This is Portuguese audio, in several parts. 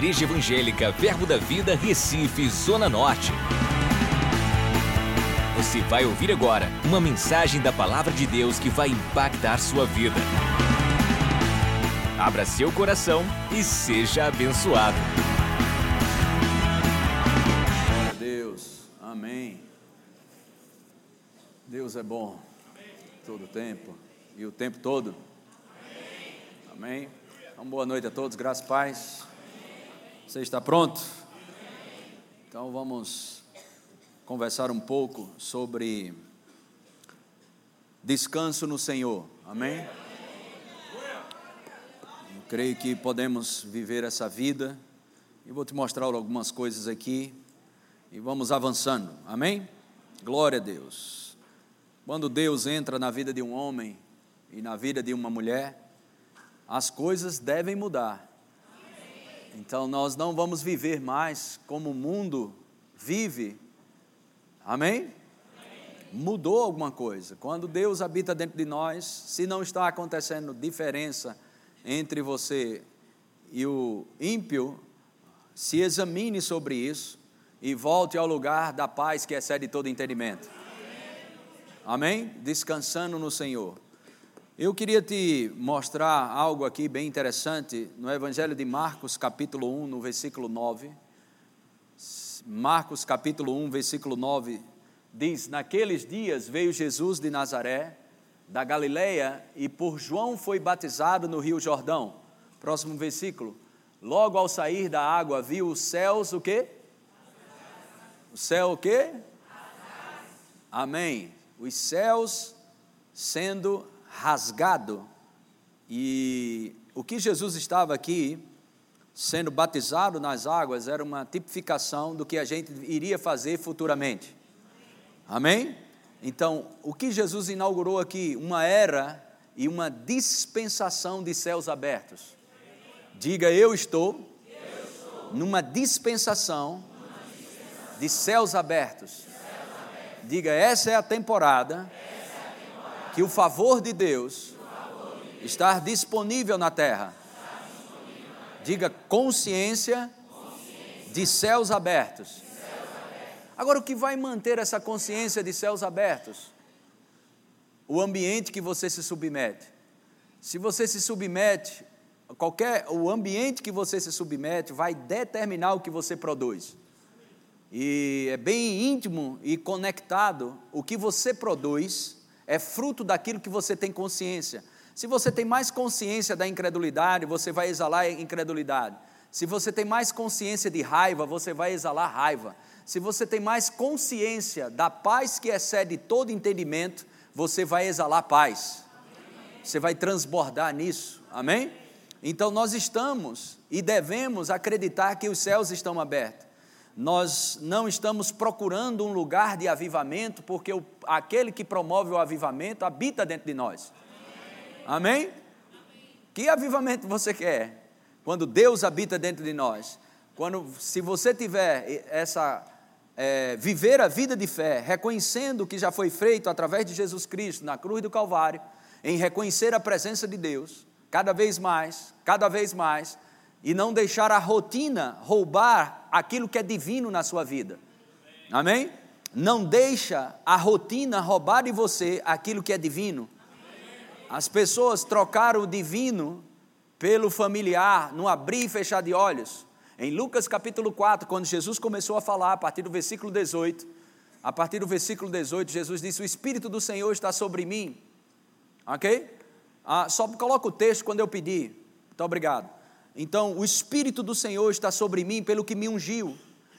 Igreja Evangélica Verbo da Vida, Recife, Zona Norte. Você vai ouvir agora uma mensagem da Palavra de Deus que vai impactar sua vida. Abra seu coração e seja abençoado. Glória a Deus, amém. Deus é bom, todo o tempo e o tempo todo. Amém. Então, boa noite a todos, graças e paz. Você está pronto? Então vamos conversar um pouco sobre descanso no Senhor. Amém? Eu creio que podemos viver essa vida e vou te mostrar algumas coisas aqui e vamos avançando. Amém? Glória a Deus. Quando Deus entra na vida de um homem e na vida de uma mulher, as coisas devem mudar. Então nós não vamos viver mais como o mundo vive. Amém? Mudou alguma coisa. Quando Deus habita dentro de nós, se não está acontecendo diferença entre você e o ímpio, se examine sobre isso e volte ao lugar da paz que excede todo entendimento. Amém? Descansando no Senhor. Eu queria te mostrar algo aqui bem interessante no Evangelho de Marcos, capítulo 1, no versículo 9. Marcos, capítulo 1, versículo 9, diz: Naqueles dias veio Jesus de Nazaré, da Galileia, e por João foi batizado no Rio Jordão. Próximo versículo. Logo ao sair da água, viu os céus o quê? O céu o quê? Amém. Os céus sendo rasgado. E o que Jesus estava aqui sendo batizado nas águas era uma tipificação do que a gente iria fazer futuramente. Amém? Então, o que Jesus inaugurou aqui? Uma era e uma dispensação de céus abertos. Diga, eu estou, numa dispensação, de céus abertos. Diga, essa é a temporada que o favor de Deus está disponível na terra. Diga consciência de céus abertos. Agora, o que vai manter essa consciência de céus abertos? O ambiente que você se submete. Se você se submete, qualquer o ambiente que você se submete vai determinar o que você produz. E é bem íntimo e conectado o que você produz é fruto daquilo que você tem consciência. Se você tem mais consciência da incredulidade, você vai exalar incredulidade. Se você tem mais consciência de raiva, você vai exalar raiva. Se você tem mais consciência da paz que excede todo entendimento, você vai exalar paz. Você vai transbordar nisso. Amém? Então nós estamos e devemos acreditar que os céus estão abertos nós não estamos procurando um lugar de avivamento, porque o, aquele que promove o avivamento habita dentro de nós. Amém? Amém? Que avivamento você quer? Quando Deus habita dentro de nós. Quando, se você tiver essa é, viver a vida de fé, reconhecendo o que já foi feito através de Jesus Cristo na cruz do Calvário, em reconhecer a presença de Deus, cada vez mais, cada vez mais, e não deixar a rotina roubar aquilo que é divino na sua vida. Amém? Não deixa a rotina roubar de você aquilo que é divino. As pessoas trocaram o divino pelo familiar, no abrir e fechar de olhos. Em Lucas capítulo 4, quando Jesus começou a falar, a partir do versículo 18, a partir do versículo 18, Jesus disse: O Espírito do Senhor está sobre mim. Ok? Ah, só coloca o texto quando eu pedir. Muito obrigado. Então, o Espírito do Senhor está sobre mim pelo que me ungiu.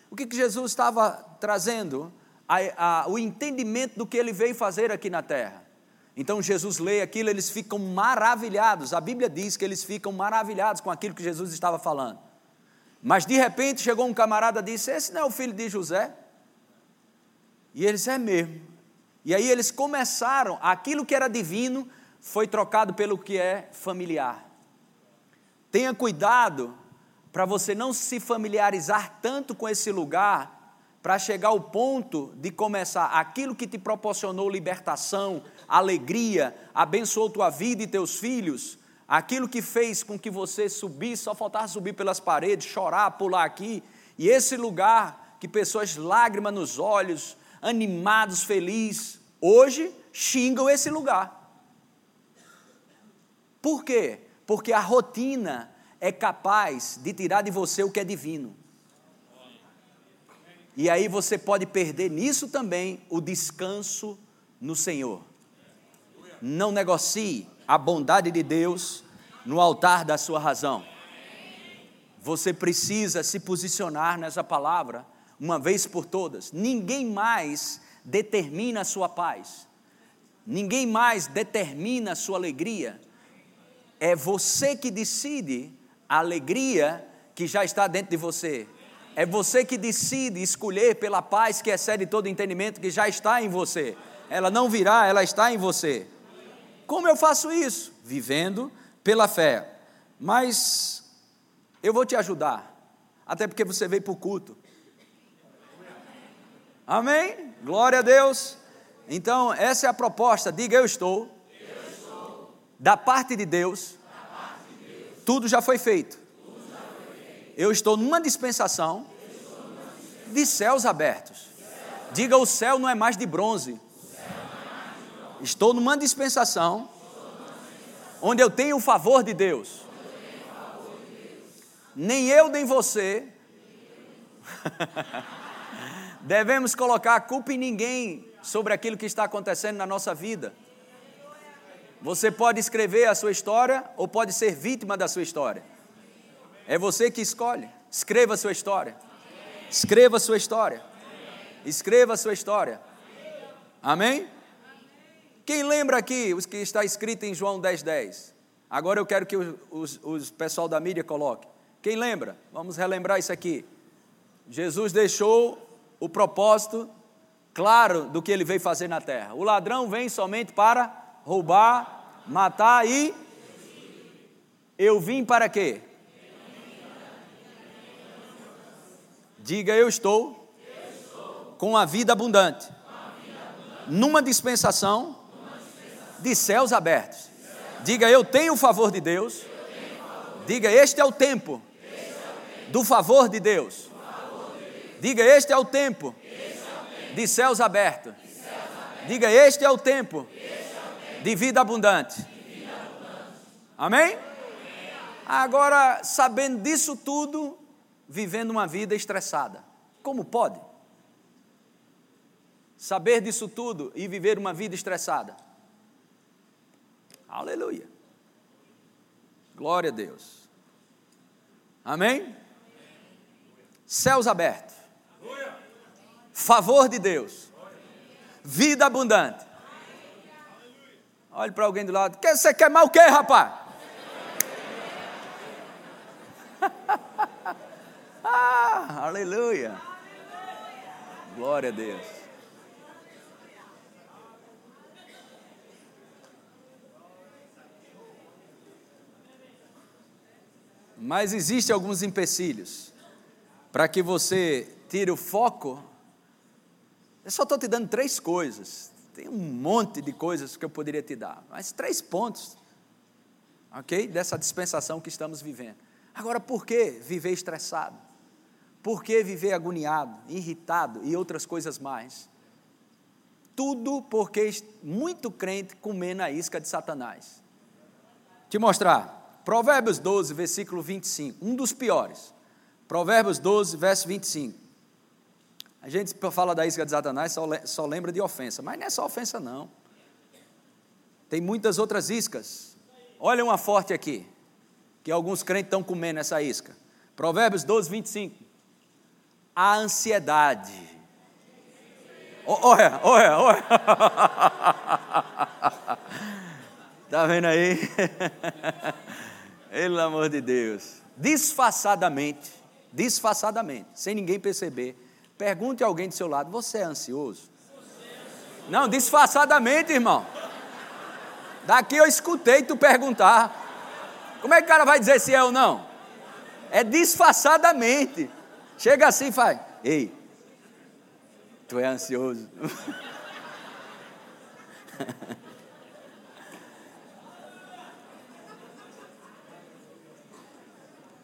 O que, que Jesus estava trazendo? A, a, o entendimento do que ele veio fazer aqui na terra. Então, Jesus lê aquilo, eles ficam maravilhados. A Bíblia diz que eles ficam maravilhados com aquilo que Jesus estava falando. Mas de repente chegou um camarada e disse: Esse não é o filho de José? E eles é mesmo. E aí eles começaram, aquilo que era divino foi trocado pelo que é familiar. Tenha cuidado para você não se familiarizar tanto com esse lugar, para chegar ao ponto de começar aquilo que te proporcionou libertação, alegria, abençoou tua vida e teus filhos, aquilo que fez com que você subisse, só faltava subir pelas paredes, chorar, pular aqui, e esse lugar que pessoas lágrimas nos olhos, animados, felizes, hoje xingam esse lugar. Por quê? Porque a rotina é capaz de tirar de você o que é divino. E aí você pode perder nisso também o descanso no Senhor. Não negocie a bondade de Deus no altar da sua razão. Você precisa se posicionar nessa palavra uma vez por todas. Ninguém mais determina a sua paz. Ninguém mais determina a sua alegria. É você que decide a alegria que já está dentro de você. É você que decide escolher pela paz que excede todo entendimento que já está em você. Ela não virá, ela está em você. Como eu faço isso? Vivendo pela fé. Mas eu vou te ajudar, até porque você veio para o culto. Amém? Glória a Deus. Então, essa é a proposta. Diga eu estou. Da, parte de Deus, parte de Deus. Tudo já foi feito. Já foi feito. Eu estou numa dispensação, estou numa dispensação. de céus abertos. Diga o céu não é mais de bronze. Estou numa dispensação onde eu tenho o favor de Deus. Nem eu nem você devemos colocar a culpa em ninguém sobre aquilo que está acontecendo na nossa vida. Você pode escrever a sua história ou pode ser vítima da sua história. É você que escolhe. Escreva a sua história. Escreva a sua história. Escreva a sua história. Amém? Quem lembra aqui os que está escrito em João 10,10? 10? Agora eu quero que os, os, os pessoal da mídia coloque. Quem lembra? Vamos relembrar isso aqui. Jesus deixou o propósito claro do que ele veio fazer na terra. O ladrão vem somente para roubar, matar e. Eu vim para quê? Diga eu estou, com a vida abundante, numa dispensação de céus abertos. Diga, eu tenho o favor de Deus. Diga, este é o tempo do favor de Deus. Diga, este é o tempo de céus abertos. Diga, este é o tempo de vida abundante. Amém? Agora, sabendo disso tudo, vivendo uma vida estressada. Como pode? Saber disso tudo e viver uma vida estressada. Aleluia. Glória a Deus. Amém? Céus abertos. Favor de Deus. Vida abundante. Olhe para alguém do lado. Você quer o que, rapaz? ah, aleluia. Glória a Deus. Mas existem alguns empecilhos para que você tire o foco. Eu só estou te dando três coisas. Tem um monte de coisas que eu poderia te dar, mas três pontos, ok? Dessa dispensação que estamos vivendo. Agora, por que viver estressado? Por que viver agoniado, irritado e outras coisas mais? Tudo porque muito crente comendo a isca de Satanás. Te mostrar. Provérbios 12, versículo 25, um dos piores. Provérbios 12, verso 25. A gente fala da isca de Satanás, só, só lembra de ofensa, mas não é só ofensa, não. Tem muitas outras iscas. Olha uma forte aqui, que alguns crentes estão comendo essa isca. Provérbios 12, 25. A ansiedade. Olha, olha, olha. Está vendo aí? Pelo amor de Deus. Disfarçadamente, disfarçadamente, sem ninguém perceber, pergunte a alguém do seu lado: Você é ansioso? Não, disfarçadamente, irmão. Daqui eu escutei tu perguntar. Como é que o cara vai dizer se é ou não? É disfarçadamente. Chega assim e faz: Ei, tu é ansioso.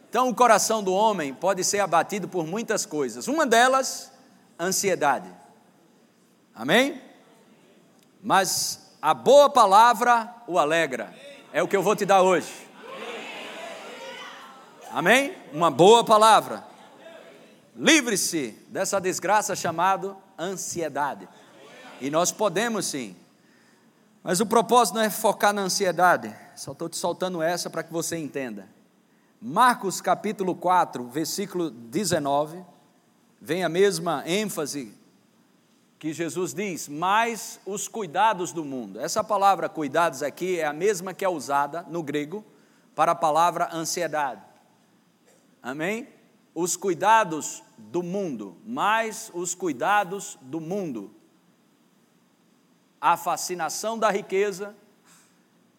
Então, o coração do homem pode ser abatido por muitas coisas. Uma delas, ansiedade. Amém? Mas a boa palavra o alegra. É o que eu vou te dar hoje. Amém? Uma boa palavra. Livre-se dessa desgraça chamada ansiedade. E nós podemos sim. Mas o propósito não é focar na ansiedade. Só estou te soltando essa para que você entenda. Marcos capítulo 4, versículo 19, vem a mesma ênfase que Jesus diz, mais os cuidados do mundo. Essa palavra cuidados aqui é a mesma que é usada no grego para a palavra ansiedade. Amém? Os cuidados do mundo, mais os cuidados do mundo. A fascinação da riqueza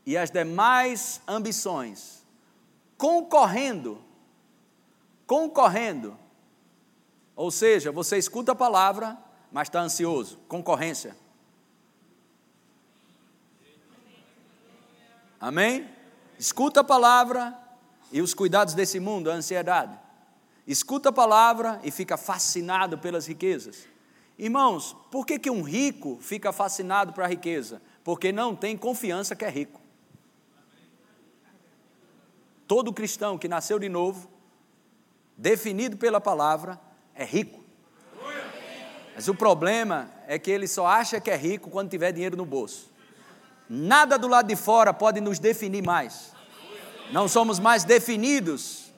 e as demais ambições concorrendo, concorrendo. Ou seja, você escuta a palavra, mas está ansioso, concorrência. Amém? Escuta a palavra e os cuidados desse mundo, a ansiedade. Escuta a palavra e fica fascinado pelas riquezas. Irmãos, por que, que um rico fica fascinado para a riqueza? Porque não tem confiança que é rico. Todo cristão que nasceu de novo, definido pela palavra, é rico. Mas o problema é que ele só acha que é rico quando tiver dinheiro no bolso. Nada do lado de fora pode nos definir mais. Não somos mais definidos.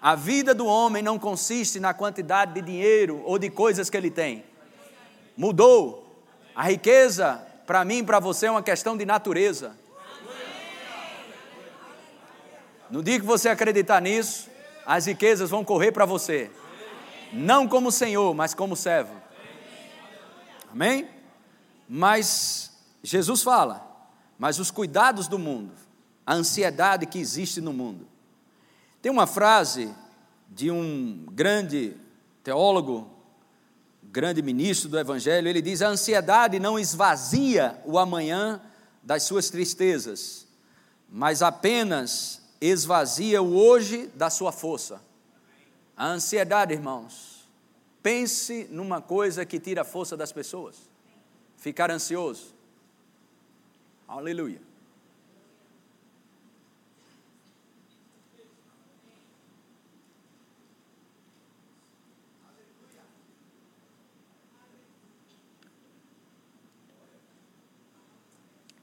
A vida do homem não consiste na quantidade de dinheiro ou de coisas que ele tem. Mudou. A riqueza, para mim e para você, é uma questão de natureza. No dia que você acreditar nisso, as riquezas vão correr para você. Não como Senhor, mas como servo. Amém? Mas Jesus fala, mas os cuidados do mundo, a ansiedade que existe no mundo. Tem uma frase de um grande teólogo, grande ministro do Evangelho, ele diz: a ansiedade não esvazia o amanhã das suas tristezas, mas apenas esvazia o hoje da sua força. A ansiedade, irmãos, pense numa coisa que tira a força das pessoas. Ficar ansioso. Aleluia.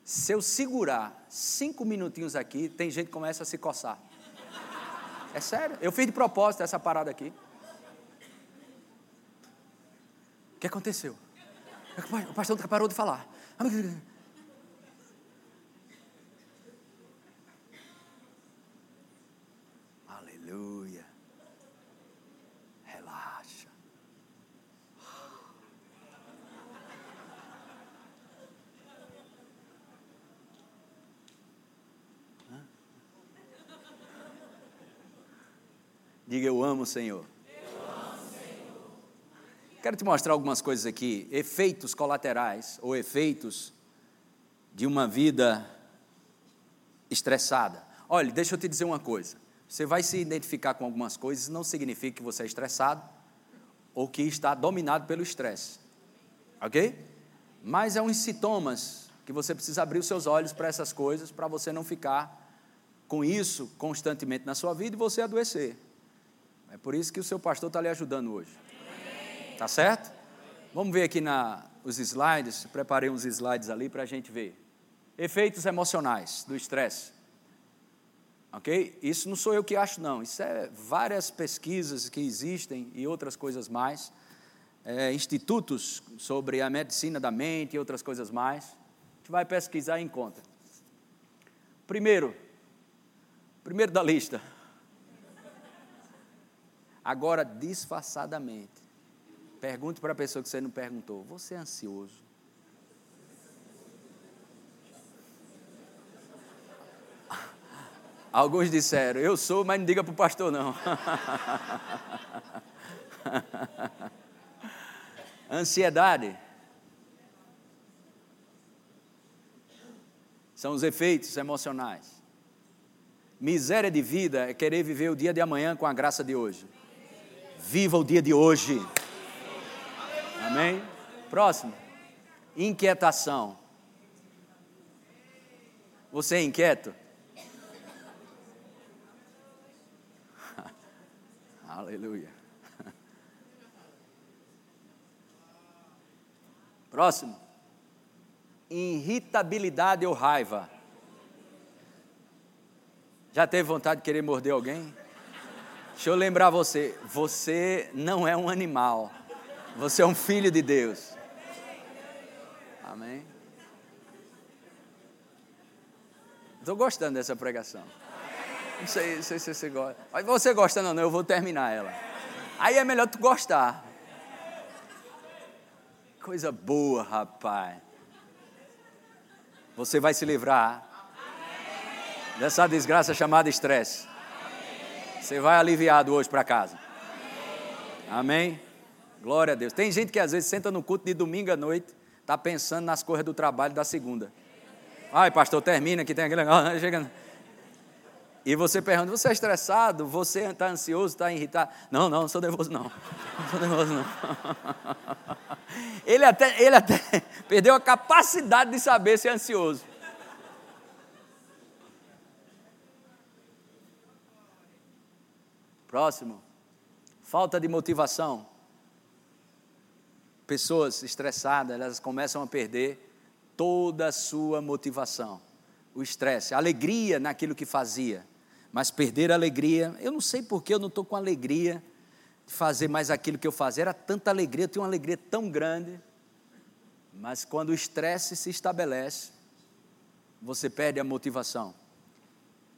Se eu segurar cinco minutinhos aqui, tem gente que começa a se coçar. É sério, eu fiz de propósito essa parada aqui. O que aconteceu? O pastor parou de falar. Diga eu amo o Senhor. Eu amo Senhor. Quero te mostrar algumas coisas aqui, efeitos colaterais ou efeitos de uma vida estressada. Olha, deixa eu te dizer uma coisa. Você vai se identificar com algumas coisas, não significa que você é estressado ou que está dominado pelo estresse. Ok? Mas é uns sintomas que você precisa abrir os seus olhos para essas coisas, para você não ficar com isso constantemente na sua vida e você adoecer. É por isso que o seu pastor está lhe ajudando hoje. Tá certo? Vamos ver aqui na, os slides. Preparei uns slides ali para a gente ver. Efeitos emocionais do estresse. Ok? Isso não sou eu que acho, não. Isso é várias pesquisas que existem e outras coisas mais. É, institutos sobre a medicina da mente e outras coisas mais. A gente vai pesquisar e encontra. Primeiro, primeiro da lista, Agora, disfarçadamente, pergunte para a pessoa que você não perguntou: Você é ansioso? Alguns disseram: Eu sou, mas não diga para o pastor, não. Ansiedade. São os efeitos emocionais. Miséria de vida é querer viver o dia de amanhã com a graça de hoje. Viva o dia de hoje. Amém? Próximo. Inquietação. Você é inquieto? Aleluia. Próximo. Irritabilidade ou raiva. Já teve vontade de querer morder alguém? Deixa eu lembrar você: você não é um animal, você é um filho de Deus. Amém? Estou gostando dessa pregação. Não sei, se você gosta. Mas você gosta, não, não, eu vou terminar ela. Aí é melhor tu gostar. Coisa boa, rapaz. Você vai se livrar dessa desgraça chamada estresse. Você vai aliviado hoje para casa. Amém? Glória a Deus. Tem gente que às vezes senta no culto de domingo à noite, está pensando nas coisas do trabalho da segunda. Ai, pastor, termina que tem aquele negócio. Chega... E você pergunta, você é estressado? Você está ansioso, está irritado? Não, não, não sou nervoso não. Não sou nervoso não. Ele até, ele até perdeu a capacidade de saber ser ansioso. Próximo. Falta de motivação. Pessoas estressadas, elas começam a perder toda a sua motivação. O estresse, alegria naquilo que fazia. Mas perder a alegria, eu não sei porque eu não estou com alegria de fazer mais aquilo que eu fazia. Era tanta alegria, eu tinha uma alegria tão grande. Mas quando o estresse se estabelece, você perde a motivação.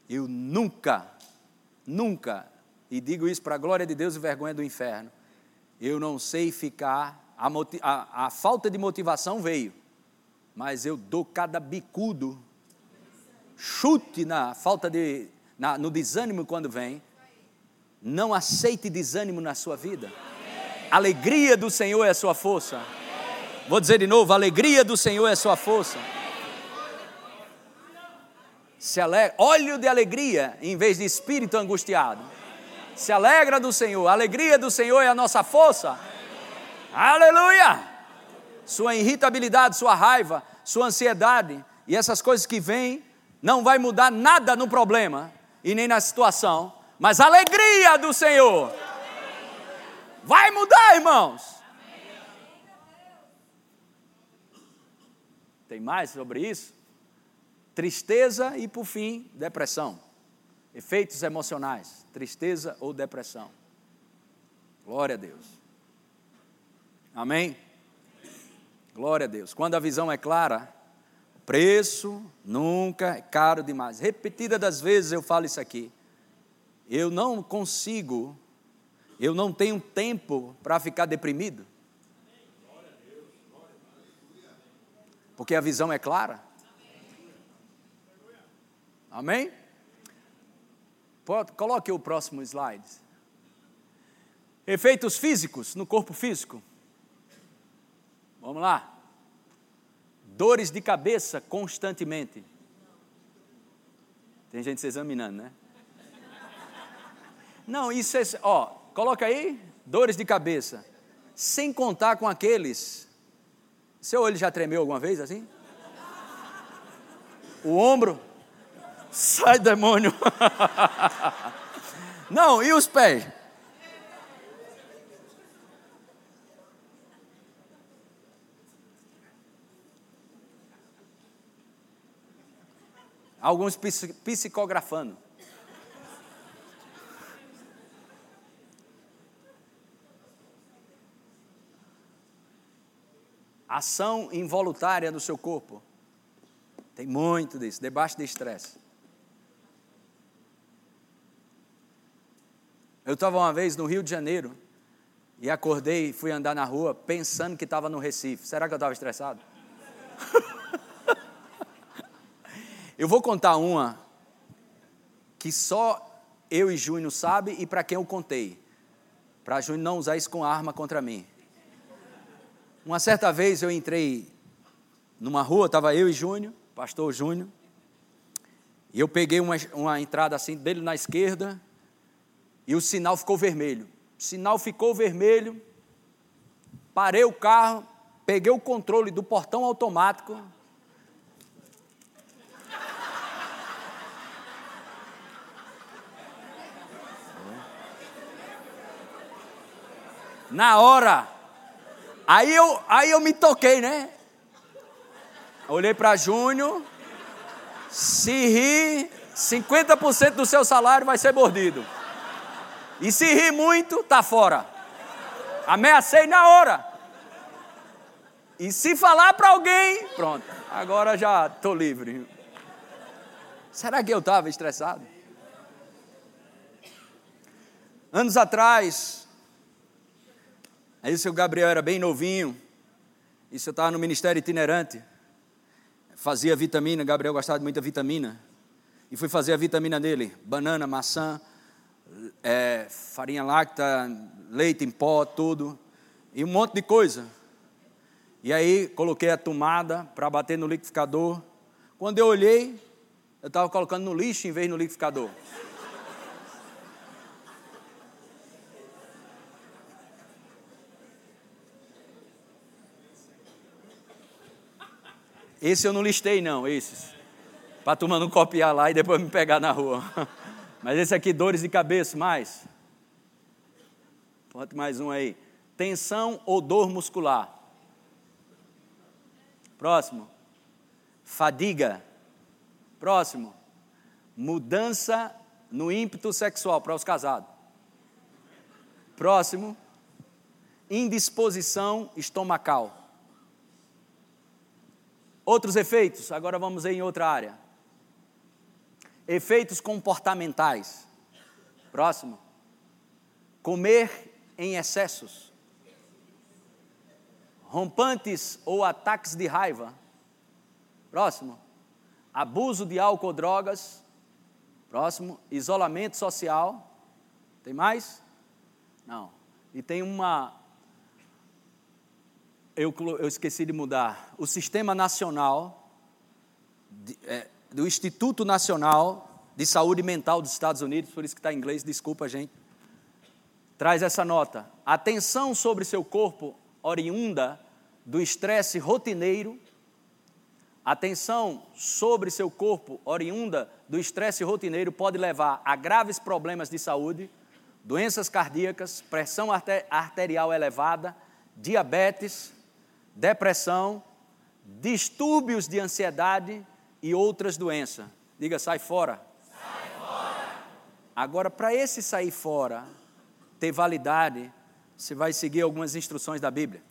Eu nunca, nunca e digo isso para a glória de Deus e vergonha do inferno, eu não sei ficar, a, a, a falta de motivação veio, mas eu dou cada bicudo, chute na falta de, na, no desânimo quando vem, não aceite desânimo na sua vida. Alegria do Senhor é a sua força. Vou dizer de novo: alegria do Senhor é a sua força. Se alegra, óleo de alegria em vez de espírito angustiado se alegra do Senhor. A alegria do Senhor é a nossa força. Aleluia! Sua irritabilidade, sua raiva, sua ansiedade e essas coisas que vêm não vai mudar nada no problema e nem na situação, mas a alegria do Senhor vai mudar, irmãos. Tem mais sobre isso? Tristeza e, por fim, depressão. Efeitos emocionais, tristeza ou depressão. Glória a Deus. Amém? Glória a Deus. Quando a visão é clara, o preço nunca é caro demais. Repetida das vezes eu falo isso aqui. Eu não consigo, eu não tenho tempo para ficar deprimido. Porque a visão é clara. Amém? Coloque o próximo slide. Efeitos físicos no corpo físico. Vamos lá. Dores de cabeça constantemente. Tem gente se examinando, né? Não, isso é. Ó, coloca aí, dores de cabeça. Sem contar com aqueles. Seu olho já tremeu alguma vez assim? O ombro? Sai, demônio! Não, e os pés? Alguns psicografando. Ação involuntária do seu corpo. Tem muito disso, debaixo de estresse. Eu estava uma vez no Rio de Janeiro e acordei e fui andar na rua pensando que estava no Recife. Será que eu estava estressado? eu vou contar uma que só eu e Júnior sabe e para quem eu contei. Para Júnior não usar isso com arma contra mim. Uma certa vez eu entrei numa rua, estava eu e Júnior, pastor Júnior, E eu peguei uma, uma entrada assim dele na esquerda e o sinal ficou vermelho. O sinal ficou vermelho, parei o carro, peguei o controle do portão automático. Na hora, aí eu, aí eu me toquei, né? Olhei para Júnior, se rir, 50% do seu salário vai ser mordido. E se rir muito, tá fora. Ameacei na hora. E se falar para alguém, pronto, agora já estou livre. Será que eu estava estressado? Anos atrás, aí o seu Gabriel era bem novinho, isso eu estava no ministério itinerante fazia vitamina, Gabriel gostava de muita vitamina, e fui fazer a vitamina dele, banana, maçã, é, farinha láctea, leite em pó, tudo, e um monte de coisa. E aí coloquei a tomada para bater no liquidificador. Quando eu olhei, eu estava colocando no lixo em vez no liquidificador. Esse eu não listei, não, esses. Para a turma não copiar lá e depois me pegar na rua. Mas esse aqui, dores de cabeça, mais. Ponte mais um aí. Tensão ou dor muscular. Próximo. Fadiga. Próximo. Mudança no ímpeto sexual para os casados. Próximo. Indisposição estomacal. Outros efeitos, agora vamos em outra área. Efeitos comportamentais. Próximo. Comer em excessos. Rompantes ou ataques de raiva. Próximo. Abuso de álcool ou drogas. Próximo. Isolamento social. Tem mais? Não. E tem uma eu, eu esqueci de mudar. O Sistema Nacional, de, é, do Instituto Nacional de Saúde Mental dos Estados Unidos, por isso que está em inglês, desculpa, gente. Traz essa nota. Atenção sobre seu corpo oriunda do estresse rotineiro. Atenção sobre seu corpo oriunda do estresse rotineiro pode levar a graves problemas de saúde, doenças cardíacas, pressão arterial elevada, diabetes, depressão, distúrbios de ansiedade e outras doenças. Diga, sai fora. Sai fora. Agora, para esse sair fora ter validade, você vai seguir algumas instruções da Bíblia.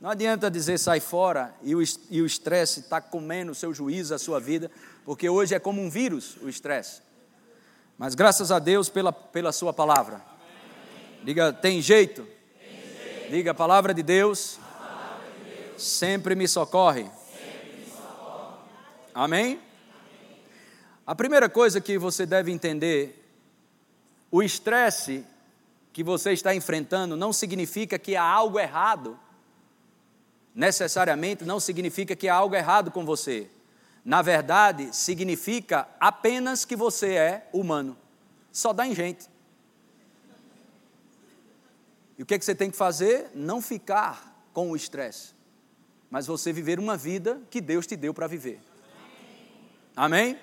Não adianta dizer sai fora e o estresse está comendo o seu juízo, a sua vida, porque hoje é como um vírus o estresse. Mas graças a Deus pela, pela sua palavra. Amém. Diga, tem jeito. Diga, a palavra de Deus, palavra de Deus sempre, me socorre. Amém? A primeira coisa que você deve entender, o estresse que você está enfrentando não significa que há algo errado. Necessariamente não significa que há algo errado com você. Na verdade, significa apenas que você é humano. Só dá em gente. E o que, é que você tem que fazer? Não ficar com o estresse, mas você viver uma vida que Deus te deu para viver. Amém.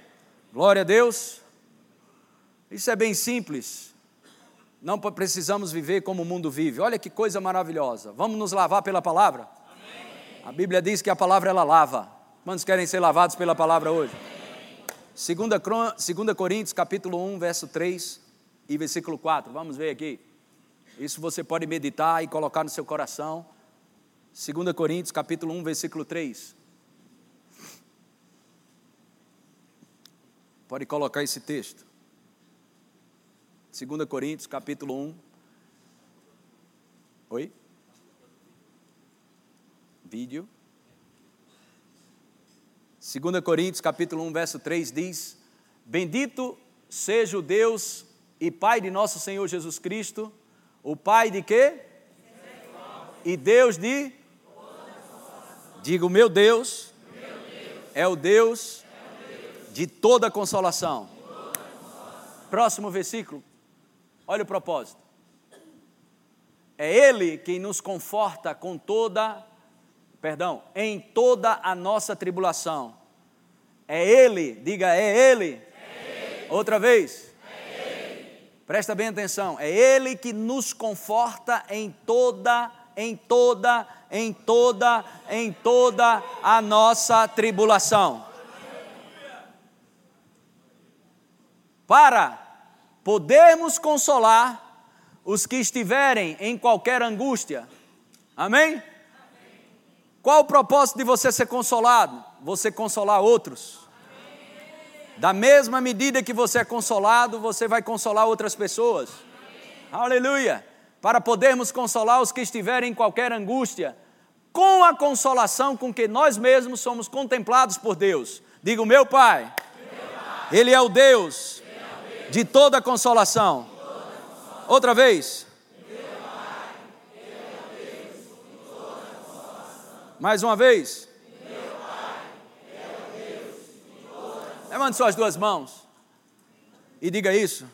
Glória a Deus. Isso é bem simples. Não precisamos viver como o mundo vive. Olha que coisa maravilhosa. Vamos nos lavar pela palavra? Amém. A Bíblia diz que a palavra ela lava. Quantos querem ser lavados pela palavra hoje? 2 Coríntios capítulo 1, verso 3 e versículo 4. Vamos ver aqui. Isso você pode meditar e colocar no seu coração. 2 Coríntios, capítulo 1, versículo 3. Pode colocar esse texto. 2 Coríntios, capítulo 1. Oi? Vídeo. 2 Coríntios, capítulo 1, verso 3 diz: Bendito seja o Deus e Pai de nosso Senhor Jesus Cristo o Pai de quê? E Deus de? Diga, o meu Deus, é o Deus de toda consolação. Próximo versículo. Olha o propósito. É Ele quem nos conforta com toda, perdão, em toda a nossa tribulação. É Ele, diga, é Ele. É ele. Outra vez. É ele. Presta bem atenção. É Ele que nos conforta em toda, em toda, em toda, em toda a nossa tribulação. Para podermos consolar os que estiverem em qualquer angústia. Amém? Qual o propósito de você ser consolado? Você consolar outros. Da mesma medida que você é consolado, você vai consolar outras pessoas. Aleluia! Para podermos consolar os que estiverem em qualquer angústia, com a consolação com que nós mesmos somos contemplados por Deus. Diga, meu Pai, Ele é o Deus de toda consolação. Outra vez. Mais uma vez. Levante suas duas mãos e diga isso.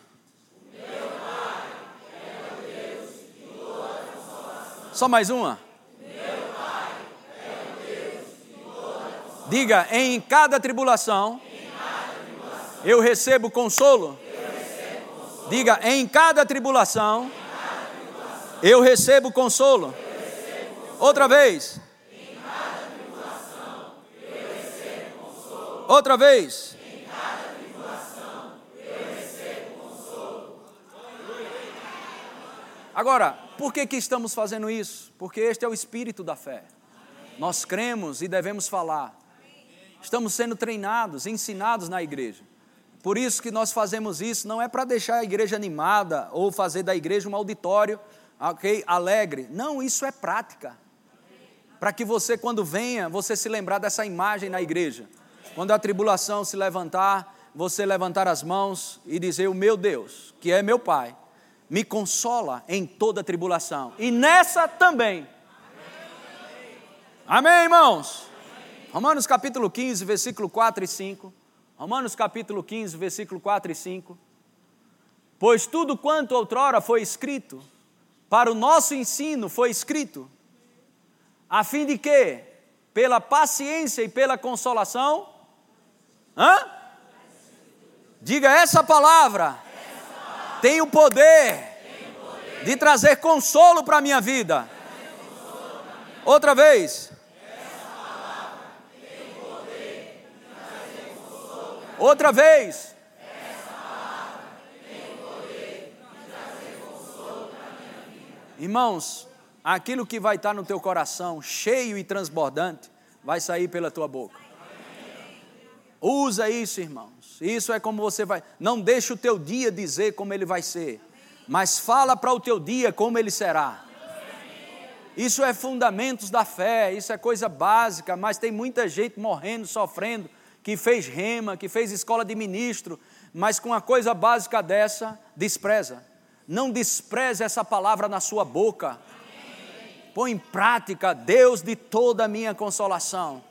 Só mais uma. Diga, em cada tribulação, eu recebo consolo. Diga, em cada tribulação, eu recebo consolo. Outra vez. Outra vez. Agora, por que, que estamos fazendo isso? Porque este é o espírito da fé. Nós cremos e devemos falar. Estamos sendo treinados, ensinados na igreja. Por isso que nós fazemos isso, não é para deixar a igreja animada ou fazer da igreja um auditório, ok, alegre. Não, isso é prática. Para que você, quando venha, você se lembrar dessa imagem na igreja. Quando a tribulação se levantar, você levantar as mãos e dizer: O meu Deus, que é meu Pai, me consola em toda tribulação. E nessa também. Amém, irmãos? Romanos capítulo 15, versículo 4 e 5. Romanos capítulo 15, versículo 4 e 5. Pois tudo quanto outrora foi escrito, para o nosso ensino foi escrito, a fim de que, pela paciência e pela consolação, hã? Diga essa palavra, tem o poder, de trazer consolo para a minha vida. Outra vez. Outra vez. Irmãos, aquilo que vai estar no teu coração, cheio e transbordante, vai sair pela tua boca. Usa isso, irmãos. Isso é como você vai. Não deixa o teu dia dizer como ele vai ser, mas fala para o teu dia como ele será. Isso é fundamentos da fé, isso é coisa básica, mas tem muita gente morrendo, sofrendo, que fez rema, que fez escola de ministro, mas com uma coisa básica dessa, despreza. Não despreze essa palavra na sua boca. Põe em prática, Deus de toda a minha consolação.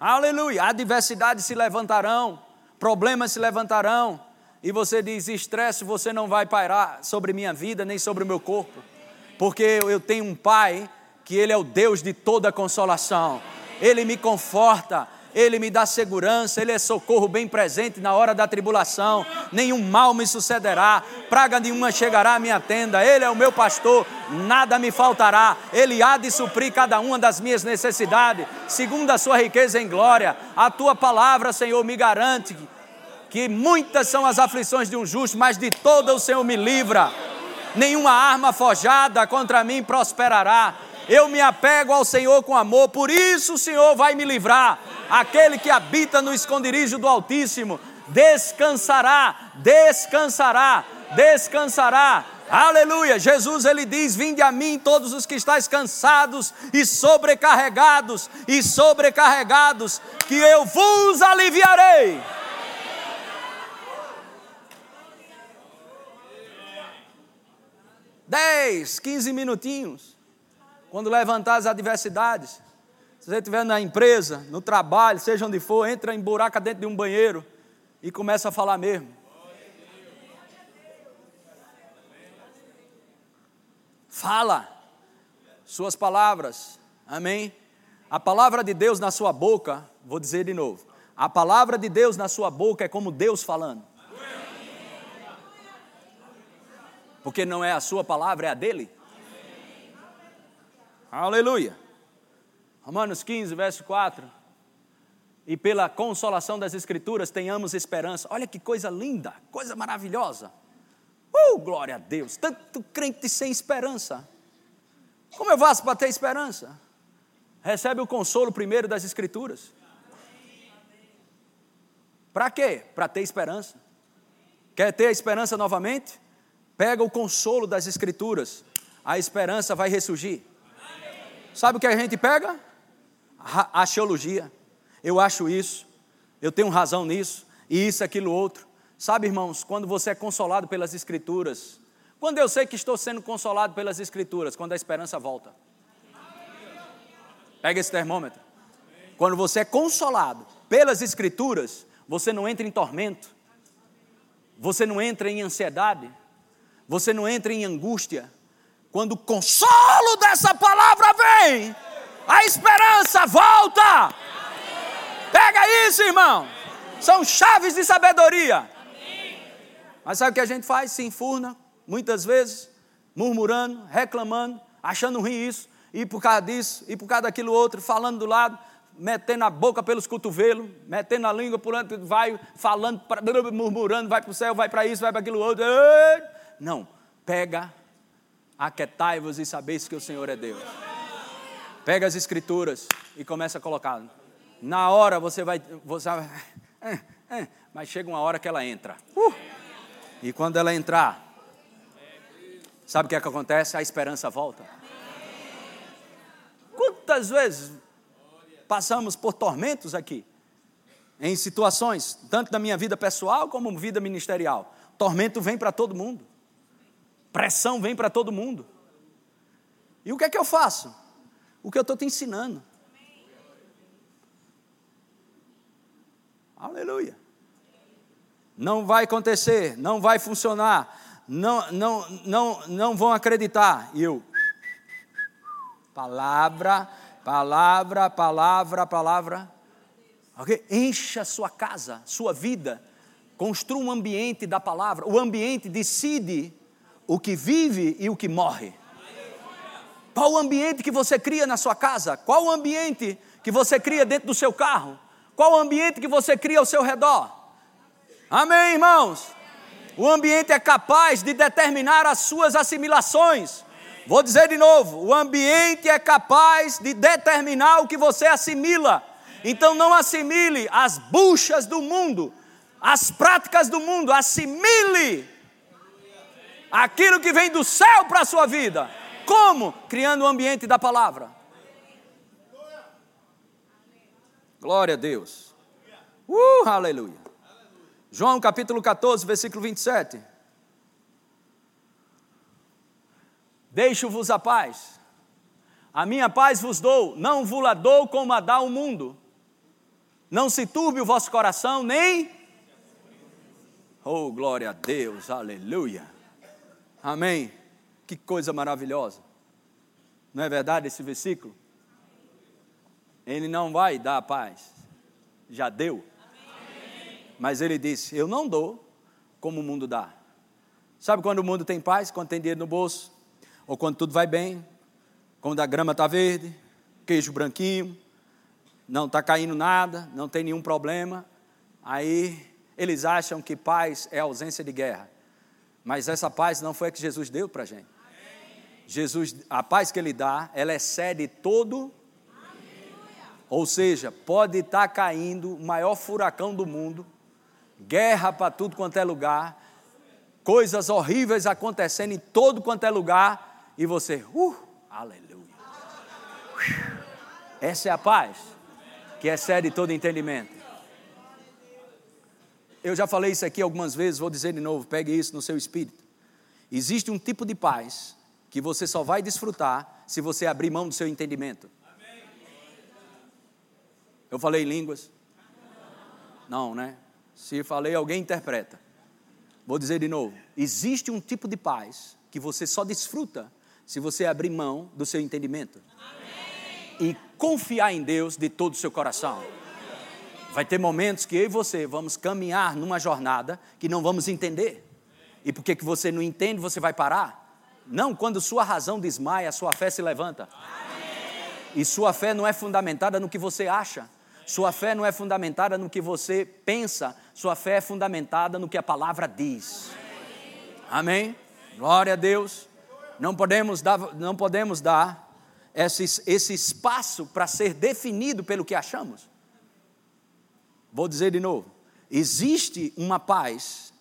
Aleluia! Adversidades se levantarão, problemas se levantarão, e você diz: estresse, você não vai pairar sobre minha vida nem sobre o meu corpo, porque eu tenho um Pai que Ele é o Deus de toda consolação, Ele me conforta, ele me dá segurança, Ele é socorro bem presente na hora da tribulação, nenhum mal me sucederá, praga nenhuma chegará à minha tenda, Ele é o meu pastor, nada me faltará, Ele há de suprir cada uma das minhas necessidades, segundo a sua riqueza em glória, a tua palavra, Senhor, me garante que muitas são as aflições de um justo, mas de toda o Senhor me livra, nenhuma arma forjada contra mim prosperará, eu me apego ao Senhor com amor, por isso o Senhor vai me livrar. Aquele que habita no esconderijo do Altíssimo descansará, descansará, descansará. Aleluia! Jesus ele diz: Vinde a mim todos os que estáis cansados e sobrecarregados e sobrecarregados, que eu vos aliviarei. Dez, quinze minutinhos quando levantar as adversidades, se você estiver na empresa, no trabalho, seja onde for, entra em buraca dentro de um banheiro e começa a falar mesmo. Fala suas palavras, amém? A palavra de Deus na sua boca, vou dizer de novo, a palavra de Deus na sua boca é como Deus falando. Porque não é a sua palavra, é a dele. Aleluia. Romanos 15, verso 4. E pela consolação das Escrituras tenhamos esperança. Olha que coisa linda, coisa maravilhosa. Uh, glória a Deus. Tanto crente sem esperança. Como eu faço para ter esperança? Recebe o consolo primeiro das Escrituras. Para quê? Para ter esperança. Quer ter a esperança novamente? Pega o consolo das Escrituras. A esperança vai ressurgir. Sabe o que a gente pega? A axiologia. Eu acho isso, eu tenho razão nisso, e isso, aquilo, outro. Sabe, irmãos, quando você é consolado pelas Escrituras, quando eu sei que estou sendo consolado pelas Escrituras, quando a esperança volta. Pega esse termômetro. Quando você é consolado pelas Escrituras, você não entra em tormento, você não entra em ansiedade, você não entra em angústia. Quando o consolo dessa palavra vem, a esperança volta. Pega isso, irmão. São chaves de sabedoria. Mas sabe o que a gente faz? Se enfurna, muitas vezes, murmurando, reclamando, achando ruim isso, e por causa disso, e por causa daquilo outro, falando do lado, metendo a boca pelos cotovelos, metendo a língua por onde vai, falando, murmurando, vai para o céu, vai para isso, vai para aquilo outro. Não, pega, aquetai-vos e sabeis que o Senhor é Deus. Pega as escrituras e começa a colocar. Na hora você vai, você mas chega uma hora que ela entra. Uh, e quando ela entrar, sabe o que, é que acontece? A esperança volta. Quantas vezes passamos por tormentos aqui? Em situações, tanto da minha vida pessoal como vida ministerial. Tormento vem para todo mundo. Pressão vem para todo mundo. E o que é que eu faço? O que eu estou te ensinando. Aleluia. Não vai acontecer, não vai funcionar, não, não, não, não vão acreditar. E eu, palavra, palavra, palavra, palavra. Okay? Encha sua casa, sua vida, construa um ambiente da palavra. O ambiente decide o que vive e o que morre. Qual o ambiente que você cria na sua casa? Qual o ambiente que você cria dentro do seu carro? Qual o ambiente que você cria ao seu redor? Amém, irmãos? O ambiente é capaz de determinar as suas assimilações. Vou dizer de novo: o ambiente é capaz de determinar o que você assimila. Então não assimile as buchas do mundo, as práticas do mundo, assimile aquilo que vem do céu para a sua vida. Como? Criando o ambiente da palavra. Glória a Deus. Uh, aleluia. João capítulo 14, versículo 27. Deixo-vos a paz. A minha paz vos dou, não vos la dou como a dá o mundo. Não se turbe o vosso coração, nem. Oh, glória a Deus, aleluia. Amém. Que coisa maravilhosa. Não é verdade esse versículo? Ele não vai dar paz. Já deu. Mas ele disse: Eu não dou como o mundo dá. Sabe quando o mundo tem paz? Quando tem dinheiro no bolso? Ou quando tudo vai bem? Quando a grama está verde, queijo branquinho, não está caindo nada, não tem nenhum problema. Aí eles acham que paz é ausência de guerra. Mas essa paz não foi a que Jesus deu para a gente. Jesus, a paz que Ele dá, ela excede todo. Ou seja, pode estar caindo o maior furacão do mundo, guerra para tudo quanto é lugar, coisas horríveis acontecendo em todo quanto é lugar, e você, uh, aleluia. Essa é a paz que excede todo entendimento. Eu já falei isso aqui algumas vezes, vou dizer de novo, pegue isso no seu espírito. Existe um tipo de paz que você só vai desfrutar se você abrir mão do seu entendimento. Eu falei em línguas? Não, né? Se falei, alguém interpreta. Vou dizer de novo: existe um tipo de paz que você só desfruta se você abrir mão do seu entendimento Amém. e confiar em Deus de todo o seu coração. Vai ter momentos que eu e você vamos caminhar numa jornada que não vamos entender. E porque que você não entende, você vai parar? Não, quando sua razão desmaia, sua fé se levanta. E sua fé não é fundamentada no que você acha. Sua fé não é fundamentada no que você pensa. Sua fé é fundamentada no que a palavra diz. Amém? Glória a Deus. Não podemos dar, não podemos dar esse, esse espaço para ser definido pelo que achamos. Vou dizer de novo: existe uma paz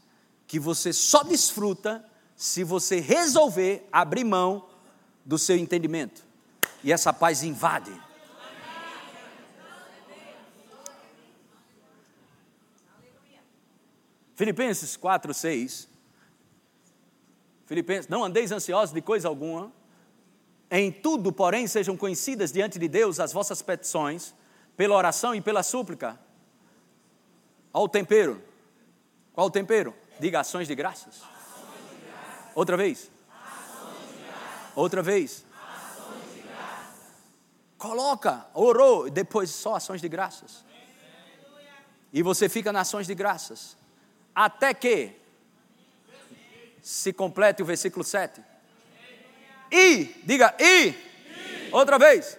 que você só desfruta se você resolver abrir mão do seu entendimento. E essa paz invade. Filipenses 4, 6. Filipenses, não andeis ansiosos de coisa alguma, em tudo, porém, sejam conhecidas diante de Deus as vossas petições, pela oração e pela súplica, Olha o tempero. Qual o tempero? Diga ações de graças. Ações de graças. Outra vez. Outra vez. Coloca, orou, depois só ações de graças. E você fica nas ações de graças. Até que se complete o versículo 7. E, diga, e. Outra vez.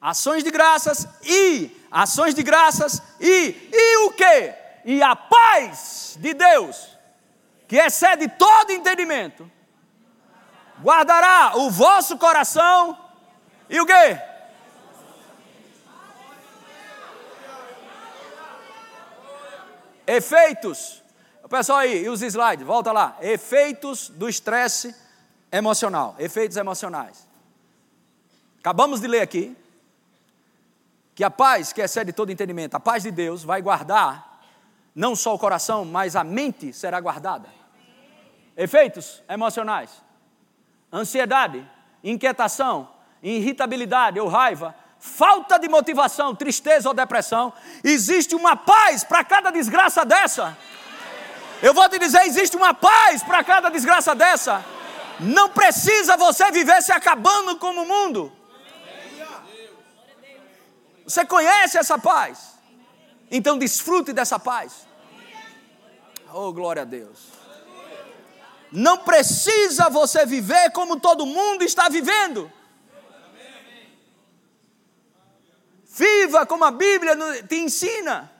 Ações de graças e ações de graças e, e o que? E a paz de Deus, que excede todo entendimento, guardará o vosso coração e o que? Efeitos. Pessoal aí, e os slides, volta lá. Efeitos do estresse emocional. Efeitos emocionais. Acabamos de ler aqui que a paz que excede todo entendimento, a paz de Deus vai guardar não só o coração, mas a mente será guardada. Efeitos emocionais: ansiedade, inquietação, irritabilidade ou raiva, falta de motivação, tristeza ou depressão. Existe uma paz para cada desgraça dessa. Eu vou te dizer: existe uma paz para cada desgraça dessa. Não precisa você viver se acabando como o mundo. Você conhece essa paz? Então desfrute dessa paz. Oh, glória a Deus. Não precisa você viver como todo mundo está vivendo. Viva como a Bíblia te ensina.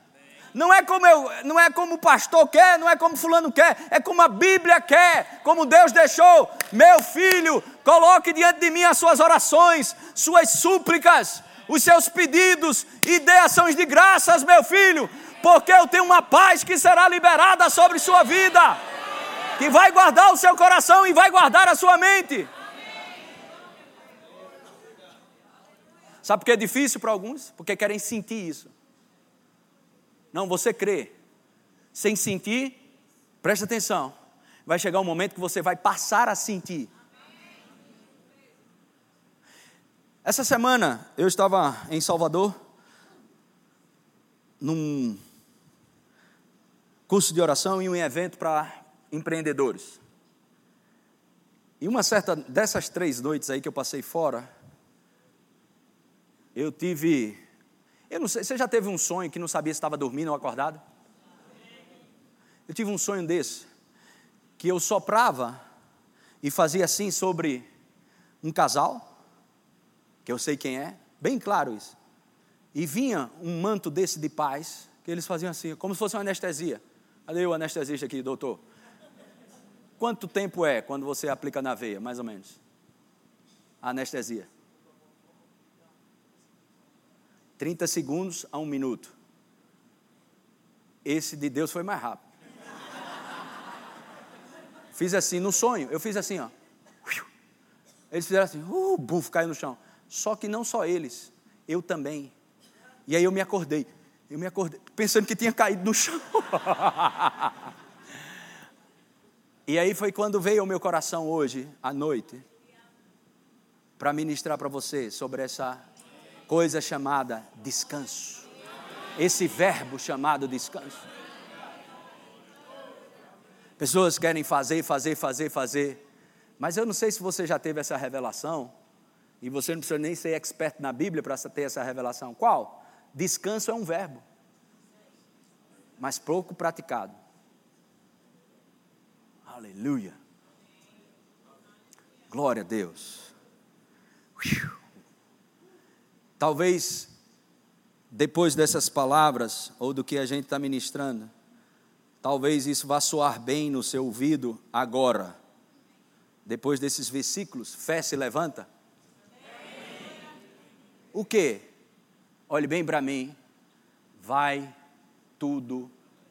Não é como eu, não é como o pastor quer, não é como fulano quer, é como a Bíblia quer, como Deus deixou. Meu filho, coloque diante de mim as suas orações, suas súplicas, os seus pedidos e dê ações de graças, meu filho, porque eu tenho uma paz que será liberada sobre sua vida, que vai guardar o seu coração e vai guardar a sua mente. Sabe por que é difícil para alguns? Porque querem sentir isso. Não, você crê. Sem sentir, preste atenção. Vai chegar um momento que você vai passar a sentir. Essa semana eu estava em Salvador, num curso de oração e um evento para empreendedores. E uma certa dessas três noites aí que eu passei fora, eu tive. Eu não sei, você já teve um sonho que não sabia se estava dormindo ou acordado? Eu tive um sonho desse, que eu soprava e fazia assim sobre um casal que eu sei quem é, bem claro isso. E vinha um manto desse de paz, que eles faziam assim, como se fosse uma anestesia. Cadê o anestesista aqui, doutor? Quanto tempo é quando você aplica na veia, mais ou menos? A anestesia. 30 segundos a um minuto. Esse de Deus foi mais rápido. Fiz assim no sonho, eu fiz assim, ó. Eles fizeram assim, uh, caiu no chão. Só que não só eles, eu também. E aí eu me acordei. Eu me acordei pensando que tinha caído no chão. e aí foi quando veio ao meu coração hoje, à noite, para ministrar para você sobre essa coisa chamada descanso. esse verbo chamado descanso. Pessoas querem fazer, fazer, fazer, fazer, mas eu não sei se você já teve essa revelação, e você não precisa nem ser expert na Bíblia para ter essa revelação. Qual? Descanso é um verbo, mas pouco praticado. Aleluia. Glória a Deus. Talvez depois dessas palavras, ou do que a gente está ministrando, talvez isso vá soar bem no seu ouvido agora. Depois desses versículos, fé se levanta. O que? Olhe bem para mim. Vai tudo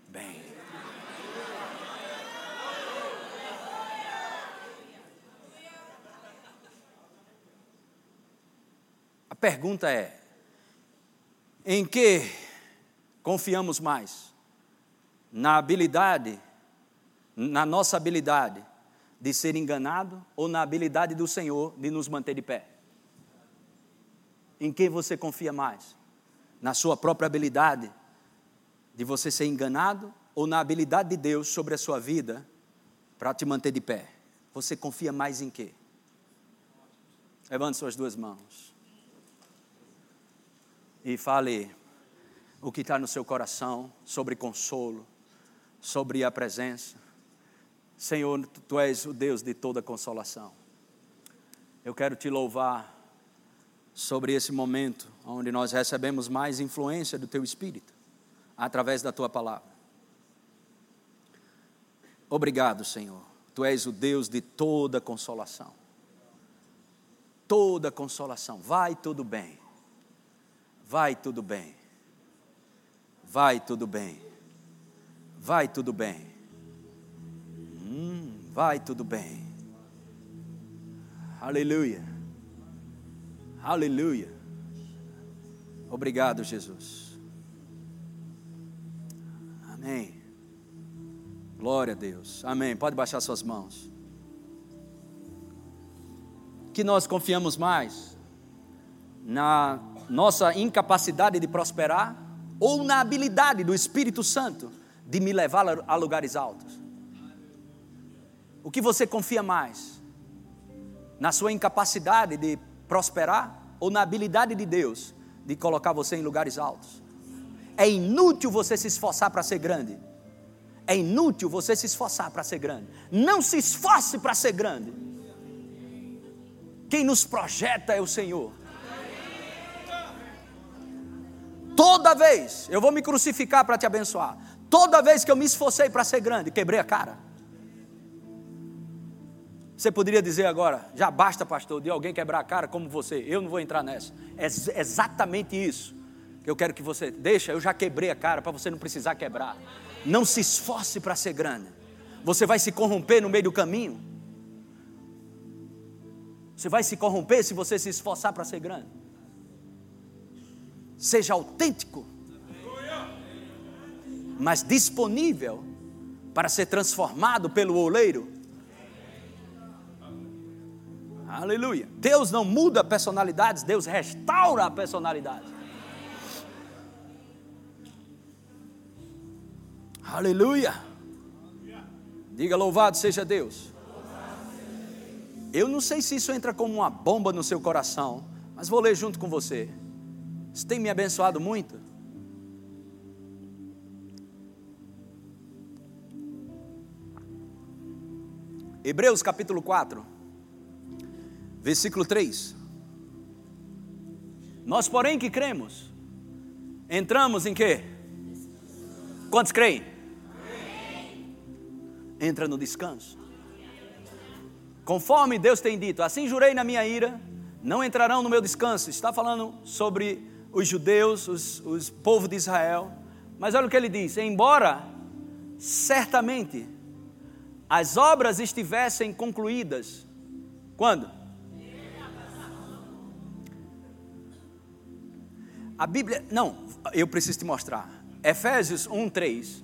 bem. A pergunta é: em que confiamos mais? Na habilidade, na nossa habilidade de ser enganado ou na habilidade do Senhor de nos manter de pé? Em quem você confia mais? Na sua própria habilidade de você ser enganado ou na habilidade de Deus sobre a sua vida para te manter de pé? Você confia mais em quê? Levante suas duas mãos. E fale o que está no seu coração sobre consolo, sobre a presença. Senhor, tu és o Deus de toda consolação. Eu quero te louvar sobre esse momento onde nós recebemos mais influência do teu espírito através da tua palavra. Obrigado, Senhor. Tu és o Deus de toda consolação. Toda consolação. Vai tudo bem. Vai tudo bem. Vai tudo bem. Vai tudo bem. Hum, vai tudo bem. Aleluia. Aleluia. Obrigado, Jesus. Amém. Glória a Deus. Amém. Pode baixar suas mãos. Que nós confiamos mais na nossa incapacidade de prosperar ou na habilidade do Espírito Santo de me levar a lugares altos? O que você confia mais? Na sua incapacidade de prosperar ou na habilidade de Deus de colocar você em lugares altos. É inútil você se esforçar para ser grande. É inútil você se esforçar para ser grande. Não se esforce para ser grande. Quem nos projeta é o Senhor. Toda vez, eu vou me crucificar para te abençoar. Toda vez que eu me esforcei para ser grande, quebrei a cara. Você poderia dizer agora, já basta, pastor, de alguém quebrar a cara como você, eu não vou entrar nessa. É exatamente isso que eu quero que você. Deixa, eu já quebrei a cara para você não precisar quebrar. Não se esforce para ser grande. Você vai se corromper no meio do caminho. Você vai se corromper se você se esforçar para ser grande. Seja autêntico, mas disponível para ser transformado pelo oleiro Aleluia. Deus não muda personalidades, Deus restaura a personalidade. Aleluia. Diga louvado seja Deus. Eu não sei se isso entra como uma bomba no seu coração, mas vou ler junto com você. Isso tem me abençoado muito. Hebreus capítulo 4. Versículo 3. Nós, porém, que cremos, entramos em quê? Quantos creem? Entra no descanso. Conforme Deus tem dito, assim jurei na minha ira, não entrarão no meu descanso. Está falando sobre os judeus, os, os povo de Israel. Mas olha o que ele diz: embora certamente as obras estivessem concluídas, quando? A Bíblia, não, eu preciso te mostrar. Efésios 1:3.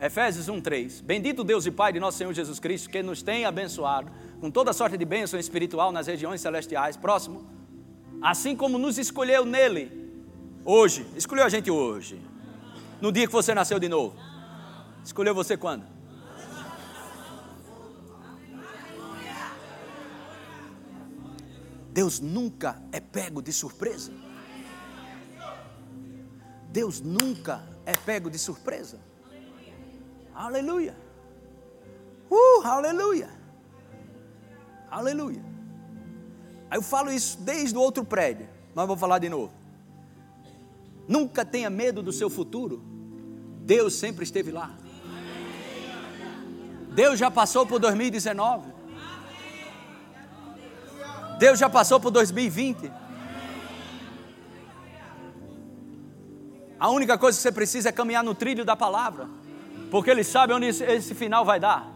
Efésios 1:3. Bendito Deus e Pai de nosso Senhor Jesus Cristo, que nos tem abençoado com toda sorte de bênção espiritual nas regiões celestiais. Próximo. Assim como nos escolheu nele Hoje, escolheu a gente hoje. No dia que você nasceu de novo. Escolheu você quando? Deus nunca é pego de surpresa. Deus nunca é pego de surpresa. Aleluia. Uh, aleluia. Aleluia. Aí eu falo isso desde o outro prédio, mas vou falar de novo. Nunca tenha medo do seu futuro. Deus sempre esteve lá. Deus já passou por 2019. Deus já passou por 2020. A única coisa que você precisa é caminhar no trilho da palavra, porque Ele sabe onde esse, final vai dar.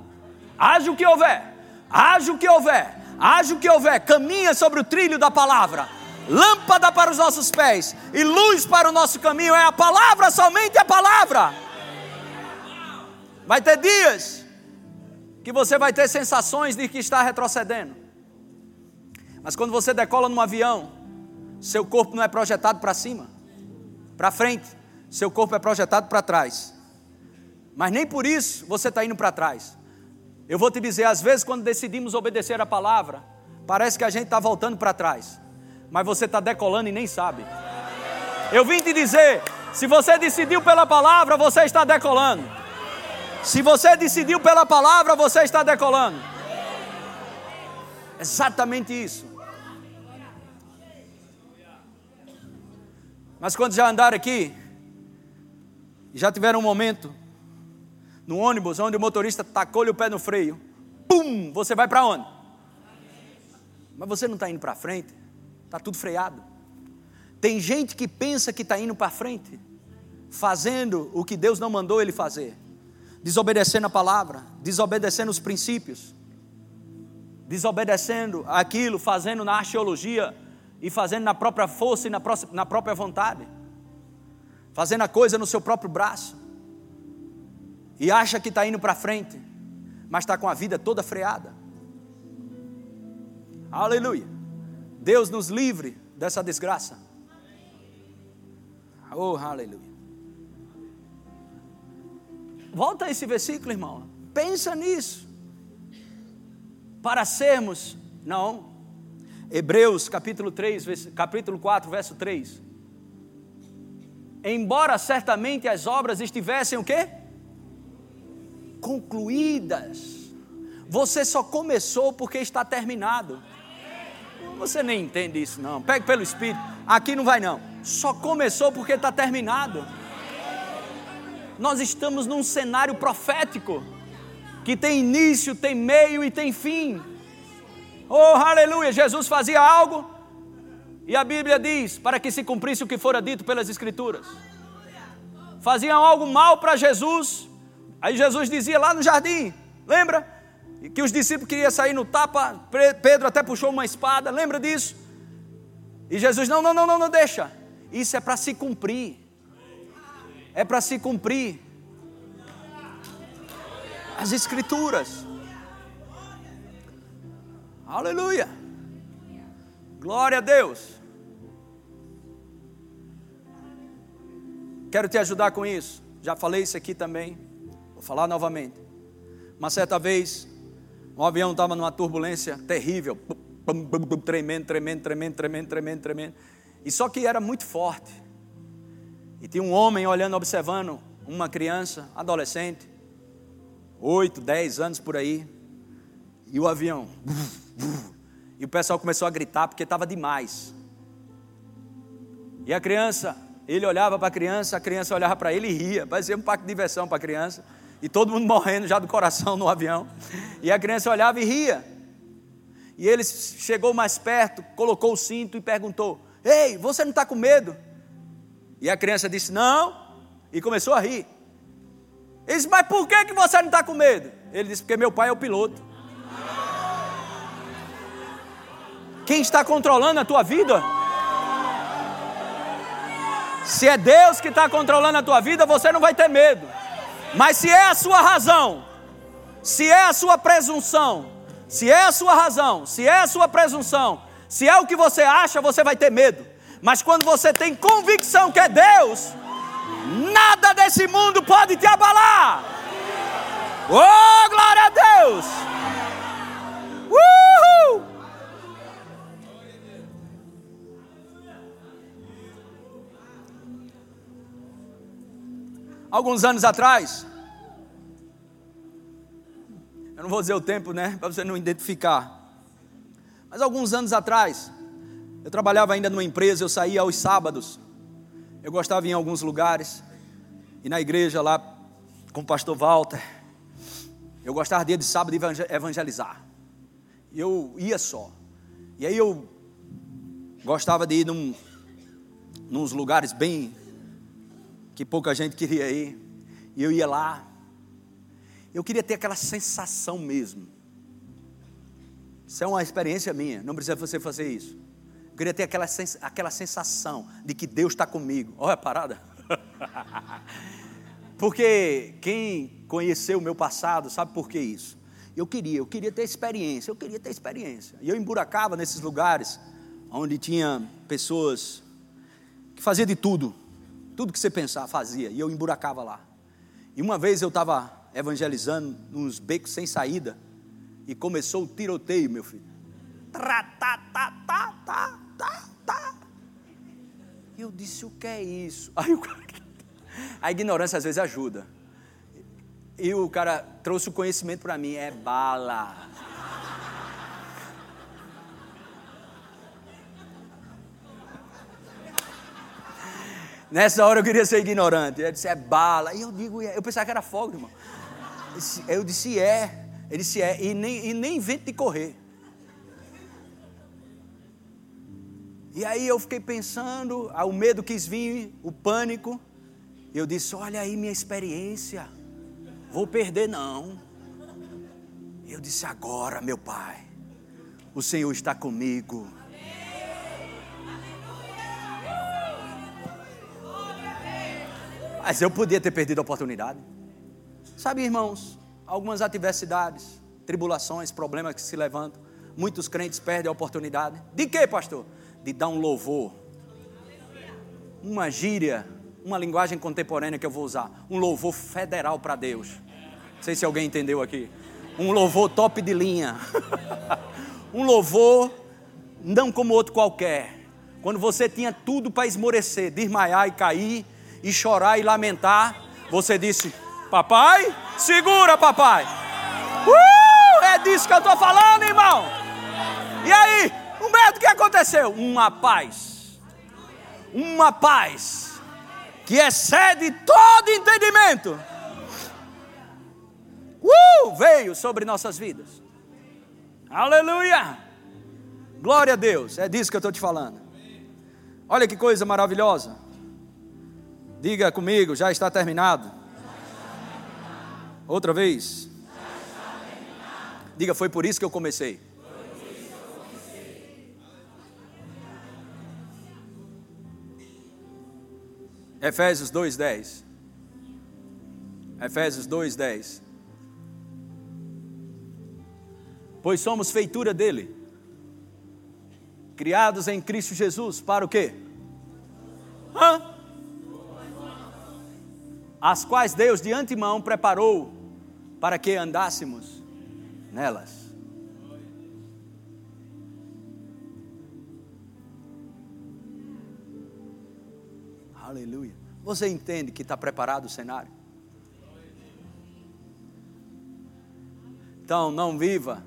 Haja o que houver, haja o que houver, haja o que houver, caminha sobre o trilho da palavra. Lâmpada para os nossos pés e luz para o nosso caminho é a palavra, somente a palavra. Vai ter dias que você vai ter sensações de que está retrocedendo. Mas quando você decola num avião, seu corpo não é projetado para cima, para frente, seu corpo é projetado para trás. Mas nem por isso você está indo para trás. Eu vou te dizer, às vezes, quando decidimos obedecer a palavra, parece que a gente está voltando para trás, mas você está decolando e nem sabe. Eu vim te dizer: se você decidiu pela palavra, você está decolando. Se você decidiu pela palavra, você está decolando. Exatamente isso. Mas quando já andaram aqui, já tiveram um momento no ônibus onde o motorista tacou-lhe o pé no freio, pum, você vai para onde? Mas você não está indo para frente, está tudo freado. Tem gente que pensa que está indo para frente, fazendo o que Deus não mandou ele fazer, desobedecendo a palavra, desobedecendo os princípios, desobedecendo aquilo, fazendo na arqueologia e fazendo na própria força e na, na própria vontade, fazendo a coisa no seu próprio braço, e acha que está indo para frente, mas está com a vida toda freada. Aleluia. Deus nos livre dessa desgraça. Oh, aleluia. Volta esse versículo, irmão. Pensa nisso. Para sermos, não, Hebreus capítulo 3, capítulo 4, verso 3. Embora certamente as obras estivessem o quê? Concluídas. Você só começou porque está terminado. Você nem entende isso não. Pegue pelo Espírito. Aqui não vai não. Só começou porque está terminado. Nós estamos num cenário profético que tem início, tem meio e tem fim. Oh, aleluia! Jesus fazia algo e a Bíblia diz para que se cumprisse o que fora dito pelas Escrituras. Faziam algo mal para Jesus, aí Jesus dizia lá no jardim, lembra? Que os discípulos queriam sair no tapa, Pedro até puxou uma espada, lembra disso? E Jesus, não, não, não, não, não deixa. Isso é para se cumprir. É para se cumprir. As Escrituras. Aleluia. Glória a Deus. Quero te ajudar com isso. Já falei isso aqui também. Vou falar novamente. Uma certa vez, um avião estava numa turbulência terrível. Tremendo, tremendo, tremendo, tremendo, tremendo, tremendo. E só que era muito forte. E tinha um homem olhando, observando uma criança, adolescente, oito, dez anos por aí. E o avião. E o pessoal começou a gritar porque estava demais. E a criança, ele olhava para a criança, a criança olhava para ele e ria. Parecia um parque de diversão para a criança. E todo mundo morrendo já do coração no avião. E a criança olhava e ria. E ele chegou mais perto, colocou o cinto e perguntou: Ei, você não está com medo? E a criança disse: Não. E começou a rir. Ele disse: Mas por que, que você não está com medo? Ele disse: Porque meu pai é o piloto. Quem está controlando a tua vida? Se é Deus que está controlando a tua vida, você não vai ter medo. Mas se é a sua razão, se é a sua presunção, se é a sua razão, se é a sua presunção, se é o que você acha, você vai ter medo. Mas quando você tem convicção que é Deus, nada desse mundo pode te abalar. Oh, glória a Deus! Uhul! Alguns anos atrás, eu não vou dizer o tempo, né, para você não identificar. Mas alguns anos atrás, eu trabalhava ainda numa empresa, eu saía aos sábados. Eu gostava de ir em alguns lugares, e na igreja lá com o pastor Walter. Eu gostava de sábado de evangelizar. Eu ia só. E aí eu gostava de ir num, nos lugares bem que pouca gente queria ir. E eu ia lá. Eu queria ter aquela sensação mesmo. Isso é uma experiência minha, não precisa você fazer isso. Eu queria ter aquela, sens aquela sensação de que Deus está comigo. Olha a parada. Porque quem conheceu o meu passado sabe por que isso. Eu queria, eu queria ter experiência, eu queria ter experiência. E eu emburacava nesses lugares onde tinha pessoas que faziam de tudo tudo que você pensar, fazia. E eu emburacava lá. E uma vez eu estava evangelizando nos becos sem saída. E começou o tiroteio, meu filho. Tá, tá, tá, tá, tá, tá, tá. E eu disse, o que é isso? Aí o cara... A ignorância às vezes ajuda. E o cara trouxe o conhecimento para mim, é bala. Nessa hora eu queria ser ignorante. Ele disse, é bala. E eu digo, é. eu pensava que era fogo, irmão. Eu disse, é. Ele disse, é. E nem, e nem de correr. E aí eu fiquei pensando, o medo quis vir, o pânico. Eu disse, olha aí minha experiência. Vou perder não. Eu disse, agora, meu pai, o Senhor está comigo Mas eu podia ter perdido a oportunidade. Sabe, irmãos, algumas adversidades, tribulações, problemas que se levantam, muitos crentes perdem a oportunidade. De quê, pastor? De dar um louvor. Uma gíria, uma linguagem contemporânea que eu vou usar. Um louvor federal para Deus. Não sei se alguém entendeu aqui. Um louvor top de linha. um louvor não como outro qualquer. Quando você tinha tudo para esmorecer, desmaiar e cair, e chorar e lamentar, você disse: Papai, segura, papai. Uh, é disso que eu estou falando, irmão. E aí, o medo que aconteceu? Uma paz. Uma paz que excede todo entendimento. Uh, veio sobre nossas vidas. Aleluia! Glória a Deus, é disso que eu estou te falando. Olha que coisa maravilhosa. Diga comigo, já está terminado. Outra vez. Diga, foi por isso que eu comecei. Efésios 2:10. Efésios 2:10. Pois somos feitura dele, criados em Cristo Jesus, para o quê? Hã? As quais Deus de antemão preparou para que andássemos nelas. Aleluia. Você entende que está preparado o cenário? Então, não viva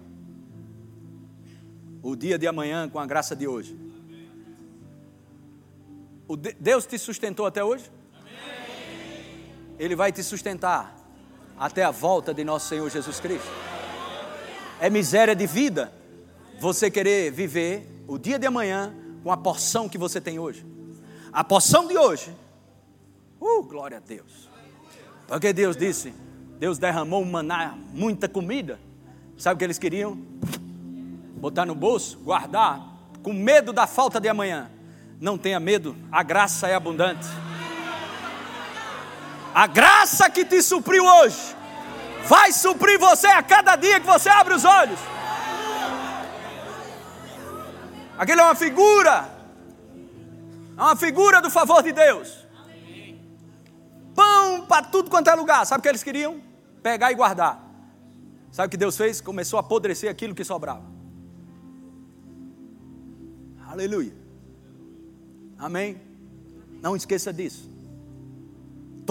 o dia de amanhã com a graça de hoje. Deus te sustentou até hoje? Ele vai te sustentar até a volta de nosso Senhor Jesus Cristo. É miséria de vida você querer viver o dia de amanhã com a porção que você tem hoje. A porção de hoje, uh, glória a Deus. Porque Deus disse, Deus derramou maná, muita comida. Sabe o que eles queriam? Botar no bolso, guardar, com medo da falta de amanhã. Não tenha medo, a graça é abundante. A graça que te supriu hoje vai suprir você a cada dia que você abre os olhos. Aquilo é uma figura. É uma figura do favor de Deus. Pão para tudo quanto é lugar. Sabe o que eles queriam? Pegar e guardar. Sabe o que Deus fez? Começou a apodrecer aquilo que sobrava. Aleluia. Amém. Não esqueça disso.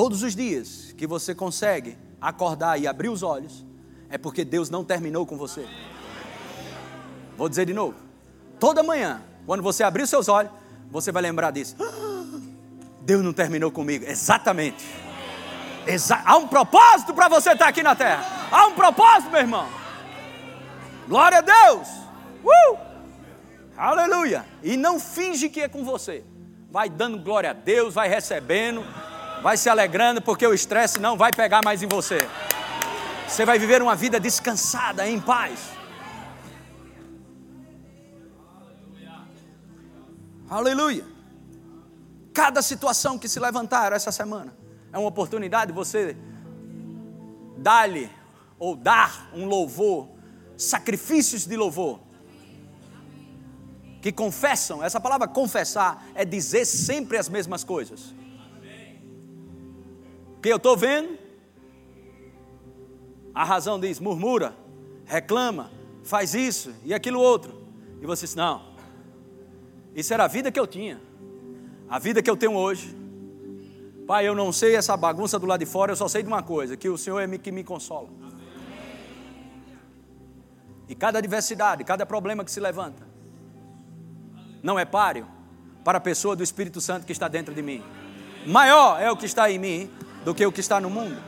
Todos os dias que você consegue acordar e abrir os olhos, é porque Deus não terminou com você. Vou dizer de novo. Toda manhã, quando você abrir os seus olhos, você vai lembrar disso. Deus não terminou comigo. Exatamente. Exa Há um propósito para você estar aqui na terra. Há um propósito, meu irmão. Glória a Deus. Uh! Aleluia. E não finge que é com você. Vai dando glória a Deus, vai recebendo, vai se alegrando, porque o estresse não vai pegar mais em você. Você vai viver uma vida descansada, em paz. Aleluia. Cada situação que se levantar essa semana é uma oportunidade de você dar-lhe ou dar um louvor, sacrifícios de louvor. Que confessam, essa palavra confessar é dizer sempre as mesmas coisas. Que eu estou vendo, a razão diz: murmura, reclama, faz isso e aquilo outro. E você diz: não, isso era a vida que eu tinha. A vida que eu tenho hoje. Pai, eu não sei essa bagunça do lado de fora, eu só sei de uma coisa: que o Senhor é que me consola. E cada adversidade, cada problema que se levanta, não é páreo para a pessoa do Espírito Santo que está dentro de mim. Maior é o que está em mim do que o que está no mundo.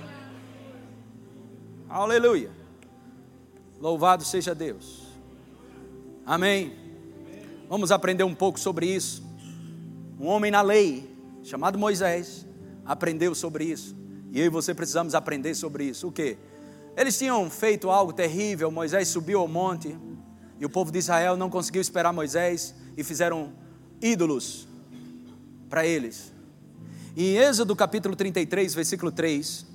Aleluia. Louvado seja Deus. Amém. Vamos aprender um pouco sobre isso. Um homem na lei, chamado Moisés, aprendeu sobre isso. E eu e você precisamos aprender sobre isso. O que? Eles tinham feito algo terrível. Moisés subiu ao monte e o povo de Israel não conseguiu esperar Moisés e fizeram ídolos para eles. Em Êxodo capítulo 33, versículo 3,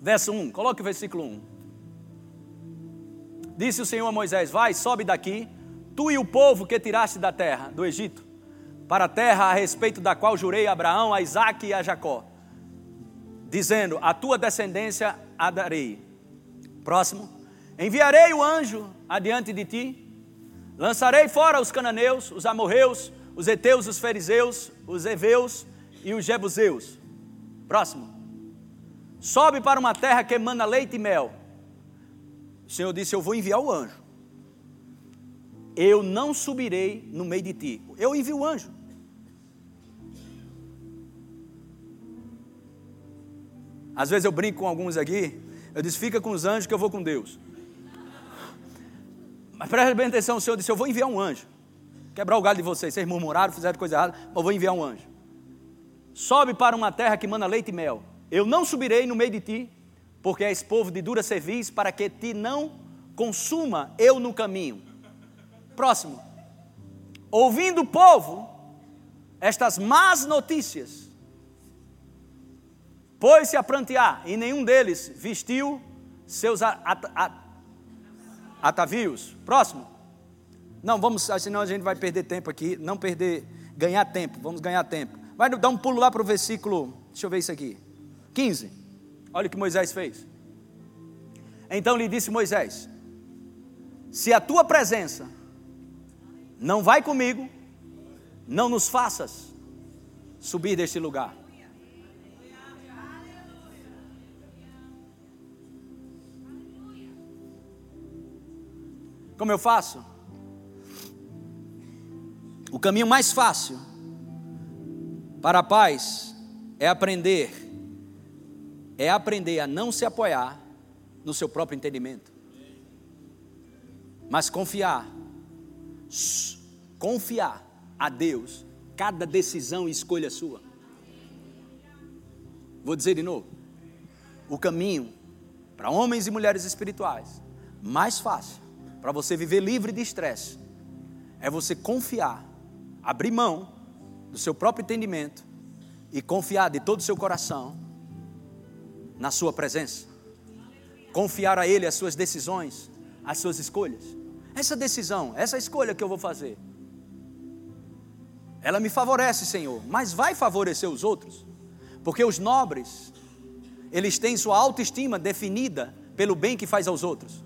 verso 1, coloque o versículo 1. Disse o Senhor a Moisés: Vai, sobe daqui, tu e o povo que tiraste da terra, do Egito, para a terra a respeito da qual jurei a Abraão, a Isaque e a Jacó, dizendo: A tua descendência a darei. Próximo. Enviarei o anjo adiante de ti, lançarei fora os cananeus, os amorreus, os heteus, os fariseus, os heveus e os jebuseus. Próximo. Sobe para uma terra que emana leite e mel o Senhor disse: Eu vou enviar o anjo. Eu não subirei no meio de ti. Eu envio o anjo. Às vezes eu brinco com alguns aqui. Eu disse: Fica com os anjos que eu vou com Deus. Mas preste bem atenção: o Senhor disse: Eu vou enviar um anjo. Quebrar o galho de vocês. Vocês murmuraram, fizeram coisa errada. Mas eu vou enviar um anjo. Sobe para uma terra que manda leite e mel. Eu não subirei no meio de ti porque és povo de dura cerviz, para que te não consuma eu no caminho. Próximo. Ouvindo o povo estas más notícias, pôs-se a prantear, e nenhum deles vestiu seus atavios. Próximo. Não, vamos, senão a gente vai perder tempo aqui, não perder, ganhar tempo, vamos ganhar tempo. Vai dar um pulo lá para o versículo, deixa eu ver isso aqui, 15. Olha o que Moisés fez. Então lhe disse Moisés: Se a tua presença não vai comigo, não nos faças subir deste lugar. Como eu faço? O caminho mais fácil para a paz é aprender é aprender a não se apoiar no seu próprio entendimento, mas confiar, confiar a Deus cada decisão e escolha sua. Vou dizer de novo: o caminho para homens e mulheres espirituais mais fácil para você viver livre de estresse é você confiar, abrir mão do seu próprio entendimento e confiar de todo o seu coração na Sua presença. Confiar a Ele as suas decisões, as suas escolhas. essa decisão, essa escolha que eu vou fazer, ela me favorece, Senhor, mas vai favorecer os outros? Porque os nobres, eles têm sua autoestima definida pelo bem que faz aos outros.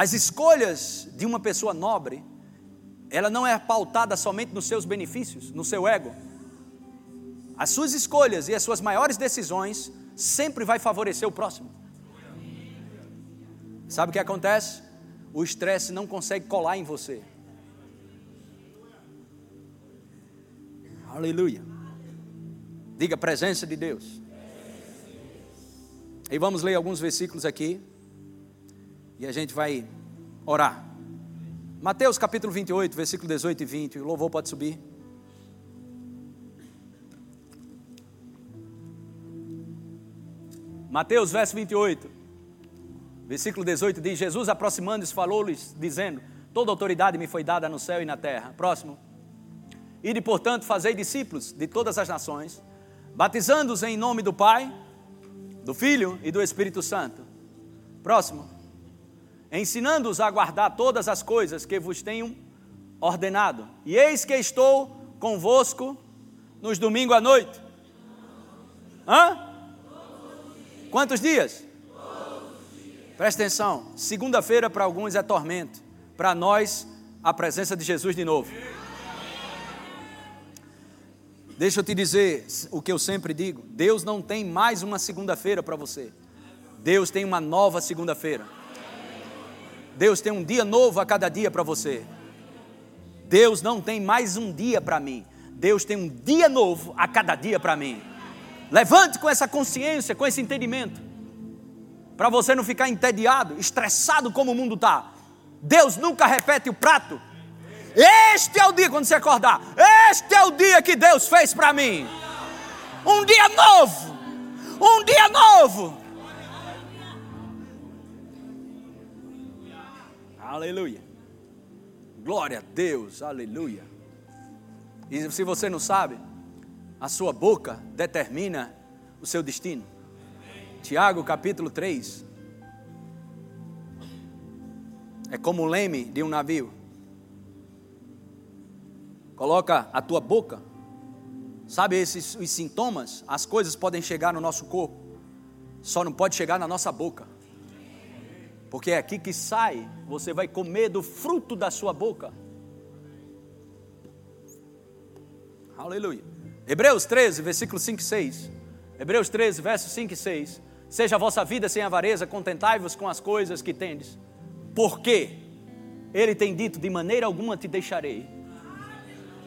As escolhas de uma pessoa nobre, ela não é pautada somente nos seus benefícios, no seu ego. As suas escolhas e as suas maiores decisões sempre vai favorecer o próximo. Sabe o que acontece? O estresse não consegue colar em você. Aleluia. Diga presença de Deus. E vamos ler alguns versículos aqui. E a gente vai orar. Mateus capítulo 28, versículo 18 e 20. O louvor pode subir. Mateus, verso 28, versículo 18 diz: Jesus aproximando-se falou-lhes, dizendo: Toda autoridade me foi dada no céu e na terra. Próximo. Ide, portanto, fazei discípulos de todas as nações, batizando-os em nome do Pai, do Filho e do Espírito Santo. Próximo. Ensinando-os a guardar todas as coisas que vos tenho ordenado. E eis que estou convosco nos domingos à noite. Hã? Quantos dias? Presta atenção. Segunda-feira para alguns é tormento. Para nós, a presença de Jesus de novo. Deixa eu te dizer o que eu sempre digo: Deus não tem mais uma segunda-feira para você. Deus tem uma nova segunda-feira. Deus tem um dia novo a cada dia para você. Deus não tem mais um dia para mim. Deus tem um dia novo a cada dia para mim. Levante com essa consciência, com esse entendimento, para você não ficar entediado, estressado como o mundo está. Deus nunca repete o prato, este é o dia quando você acordar. Este é o dia que Deus fez para mim. Um dia novo. Um dia novo. Aleluia. Glória a Deus. Aleluia. E se você não sabe, a sua boca determina o seu destino. Tiago capítulo 3. É como o leme de um navio. Coloca a tua boca. Sabe esses os sintomas? As coisas podem chegar no nosso corpo, só não pode chegar na nossa boca. Porque é aqui que sai, você vai comer do fruto da sua boca. Aleluia. Hebreus 13, versículo 5 e 6. Hebreus 13, versos 5 e 6. Seja a vossa vida sem avareza, contentai-vos com as coisas que tendes. Porque ele tem dito: de maneira alguma te deixarei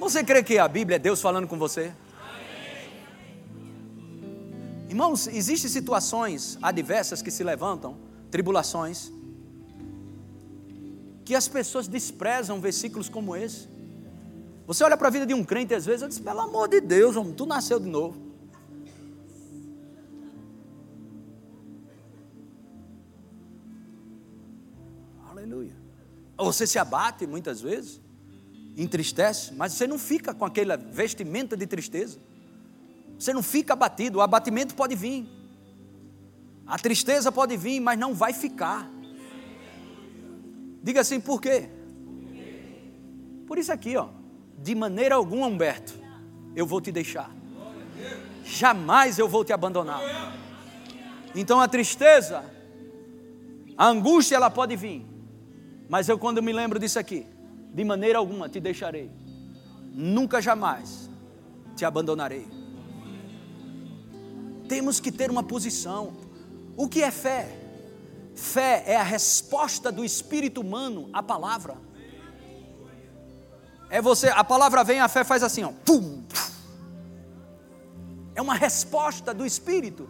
você crê que a Bíblia é Deus falando com você? Irmãos, existem situações adversas que se levantam, tribulações, que as pessoas desprezam versículos como esse. Você olha para a vida de um crente às vezes e diz: pelo amor de Deus, homem, tu nasceu de novo. Aleluia. Você se abate muitas vezes entristece, mas você não fica com aquela vestimenta de tristeza. Você não fica abatido, o abatimento pode vir. A tristeza pode vir, mas não vai ficar. Diga assim, por quê? Por isso aqui, ó. De maneira alguma, Humberto, eu vou te deixar. Jamais eu vou te abandonar. Então a tristeza, a angústia, ela pode vir. Mas eu, quando me lembro disso aqui, de maneira alguma te deixarei, nunca jamais te abandonarei. Temos que ter uma posição. O que é fé? Fé é a resposta do espírito humano à palavra. É você, a palavra vem, a fé faz assim, ó, pum. É uma resposta do espírito.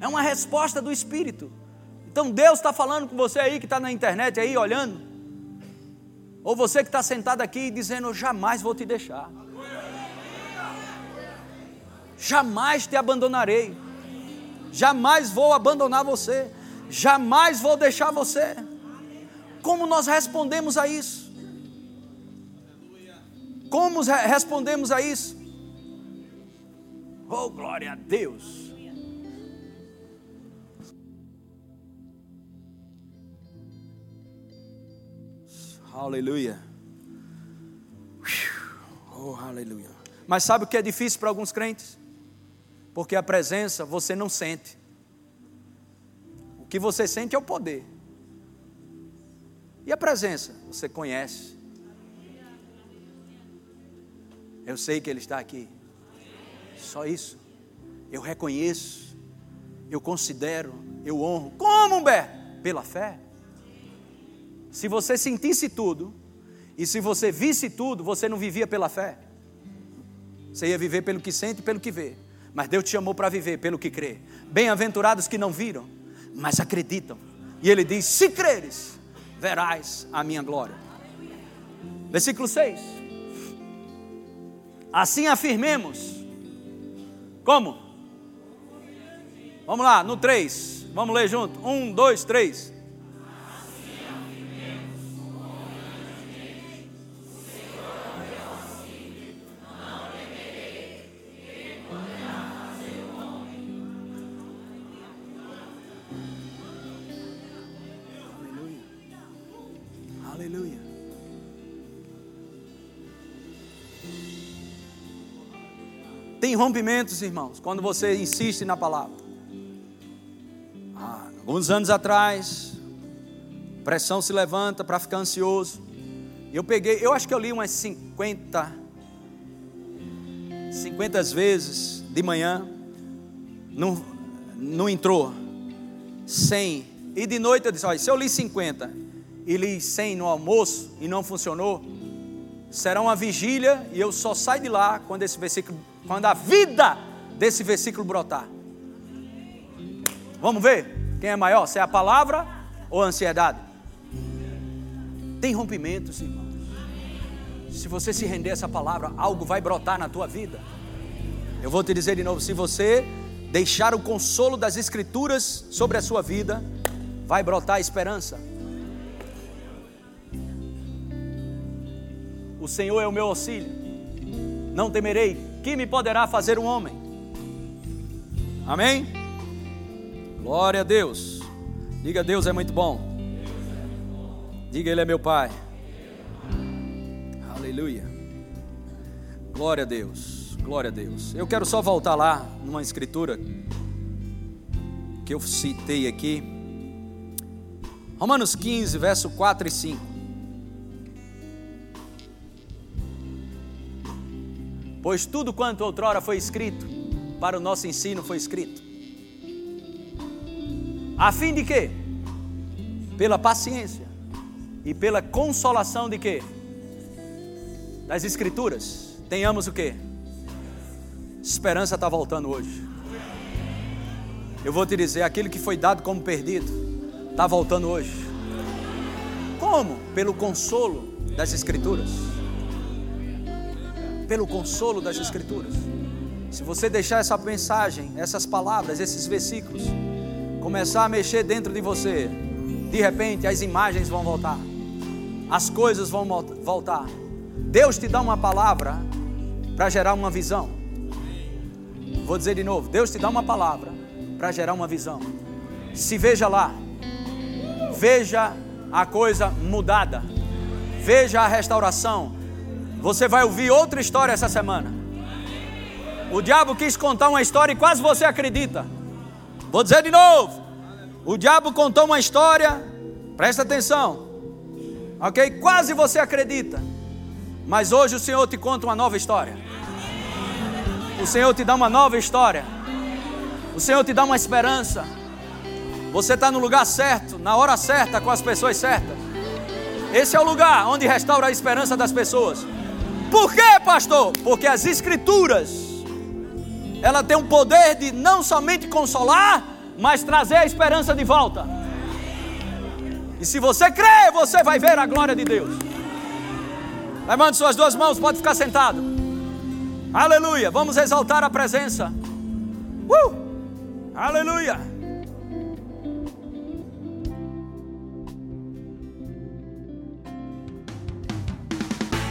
É uma resposta do espírito. Então Deus está falando com você aí que está na internet aí olhando. Ou você que está sentado aqui dizendo: Eu jamais vou te deixar. Jamais te abandonarei. Jamais vou abandonar você. Jamais vou deixar você. Como nós respondemos a isso? Como respondemos a isso? Oh, glória a Deus. Aleluia. Oh, aleluia. Mas sabe o que é difícil para alguns crentes? Porque a presença você não sente. O que você sente é o poder. E a presença? Você conhece. Eu sei que Ele está aqui. Só isso. Eu reconheço. Eu considero. Eu honro. Como, Humberto? Pela fé. Se você sentisse tudo, e se você visse tudo, você não vivia pela fé. Você ia viver pelo que sente e pelo que vê. Mas Deus te chamou para viver pelo que crê. Bem-aventurados que não viram, mas acreditam. E Ele diz: Se creres, verás a minha glória. Versículo 6. Assim afirmemos. Como? Vamos lá, no 3. Vamos ler junto. 1, 2, 3. Rompimentos, irmãos, quando você insiste na palavra. Alguns anos atrás, pressão se levanta para ficar ansioso. Eu peguei, eu acho que eu li umas 50, 50 vezes de manhã, não, não entrou, 100. E de noite eu disse: olha, se eu li 50 e li 100 no almoço e não funcionou, será uma vigília e eu só saio de lá quando esse versículo quando a vida desse versículo brotar. Vamos ver quem é maior, se é a palavra ou a ansiedade. Tem rompimentos, irmãos. Se você se render a essa palavra, algo vai brotar na tua vida. Eu vou te dizer de novo: se você deixar o consolo das Escrituras sobre a sua vida, vai brotar esperança. O Senhor é o meu auxílio, não temerei que me poderá fazer um homem? Amém? Glória a Deus. Diga, Deus é muito bom. Diga, Ele é meu Pai. Aleluia. Glória a Deus. Glória a Deus. Eu quero só voltar lá numa escritura que eu citei aqui. Romanos 15, verso 4 e 5. Pois tudo quanto outrora foi escrito, para o nosso ensino foi escrito. A fim de quê? Pela paciência e pela consolação de quê? Das escrituras. Tenhamos o quê? Esperança está voltando hoje. Eu vou te dizer, aquilo que foi dado como perdido, está voltando hoje. Como? Pelo consolo das escrituras pelo consolo das Escrituras. Se você deixar essa mensagem, essas palavras, esses versículos, começar a mexer dentro de você, de repente as imagens vão voltar, as coisas vão voltar. Deus te dá uma palavra para gerar uma visão. Vou dizer de novo: Deus te dá uma palavra para gerar uma visão. Se veja lá, veja a coisa mudada, veja a restauração, você vai ouvir outra história essa semana. O diabo quis contar uma história e quase você acredita. Vou dizer de novo. O diabo contou uma história, presta atenção. Ok? Quase você acredita. Mas hoje o Senhor te conta uma nova história. O Senhor te dá uma nova história. O Senhor te dá uma esperança. Você está no lugar certo, na hora certa, com as pessoas certas. Esse é o lugar onde restaura a esperança das pessoas. Por quê, pastor? Porque as escrituras ela tem o poder de não somente consolar, mas trazer a esperança de volta. E se você crê, você vai ver a glória de Deus. Levante suas duas mãos, pode ficar sentado. Aleluia. Vamos exaltar a presença. Uh! Aleluia.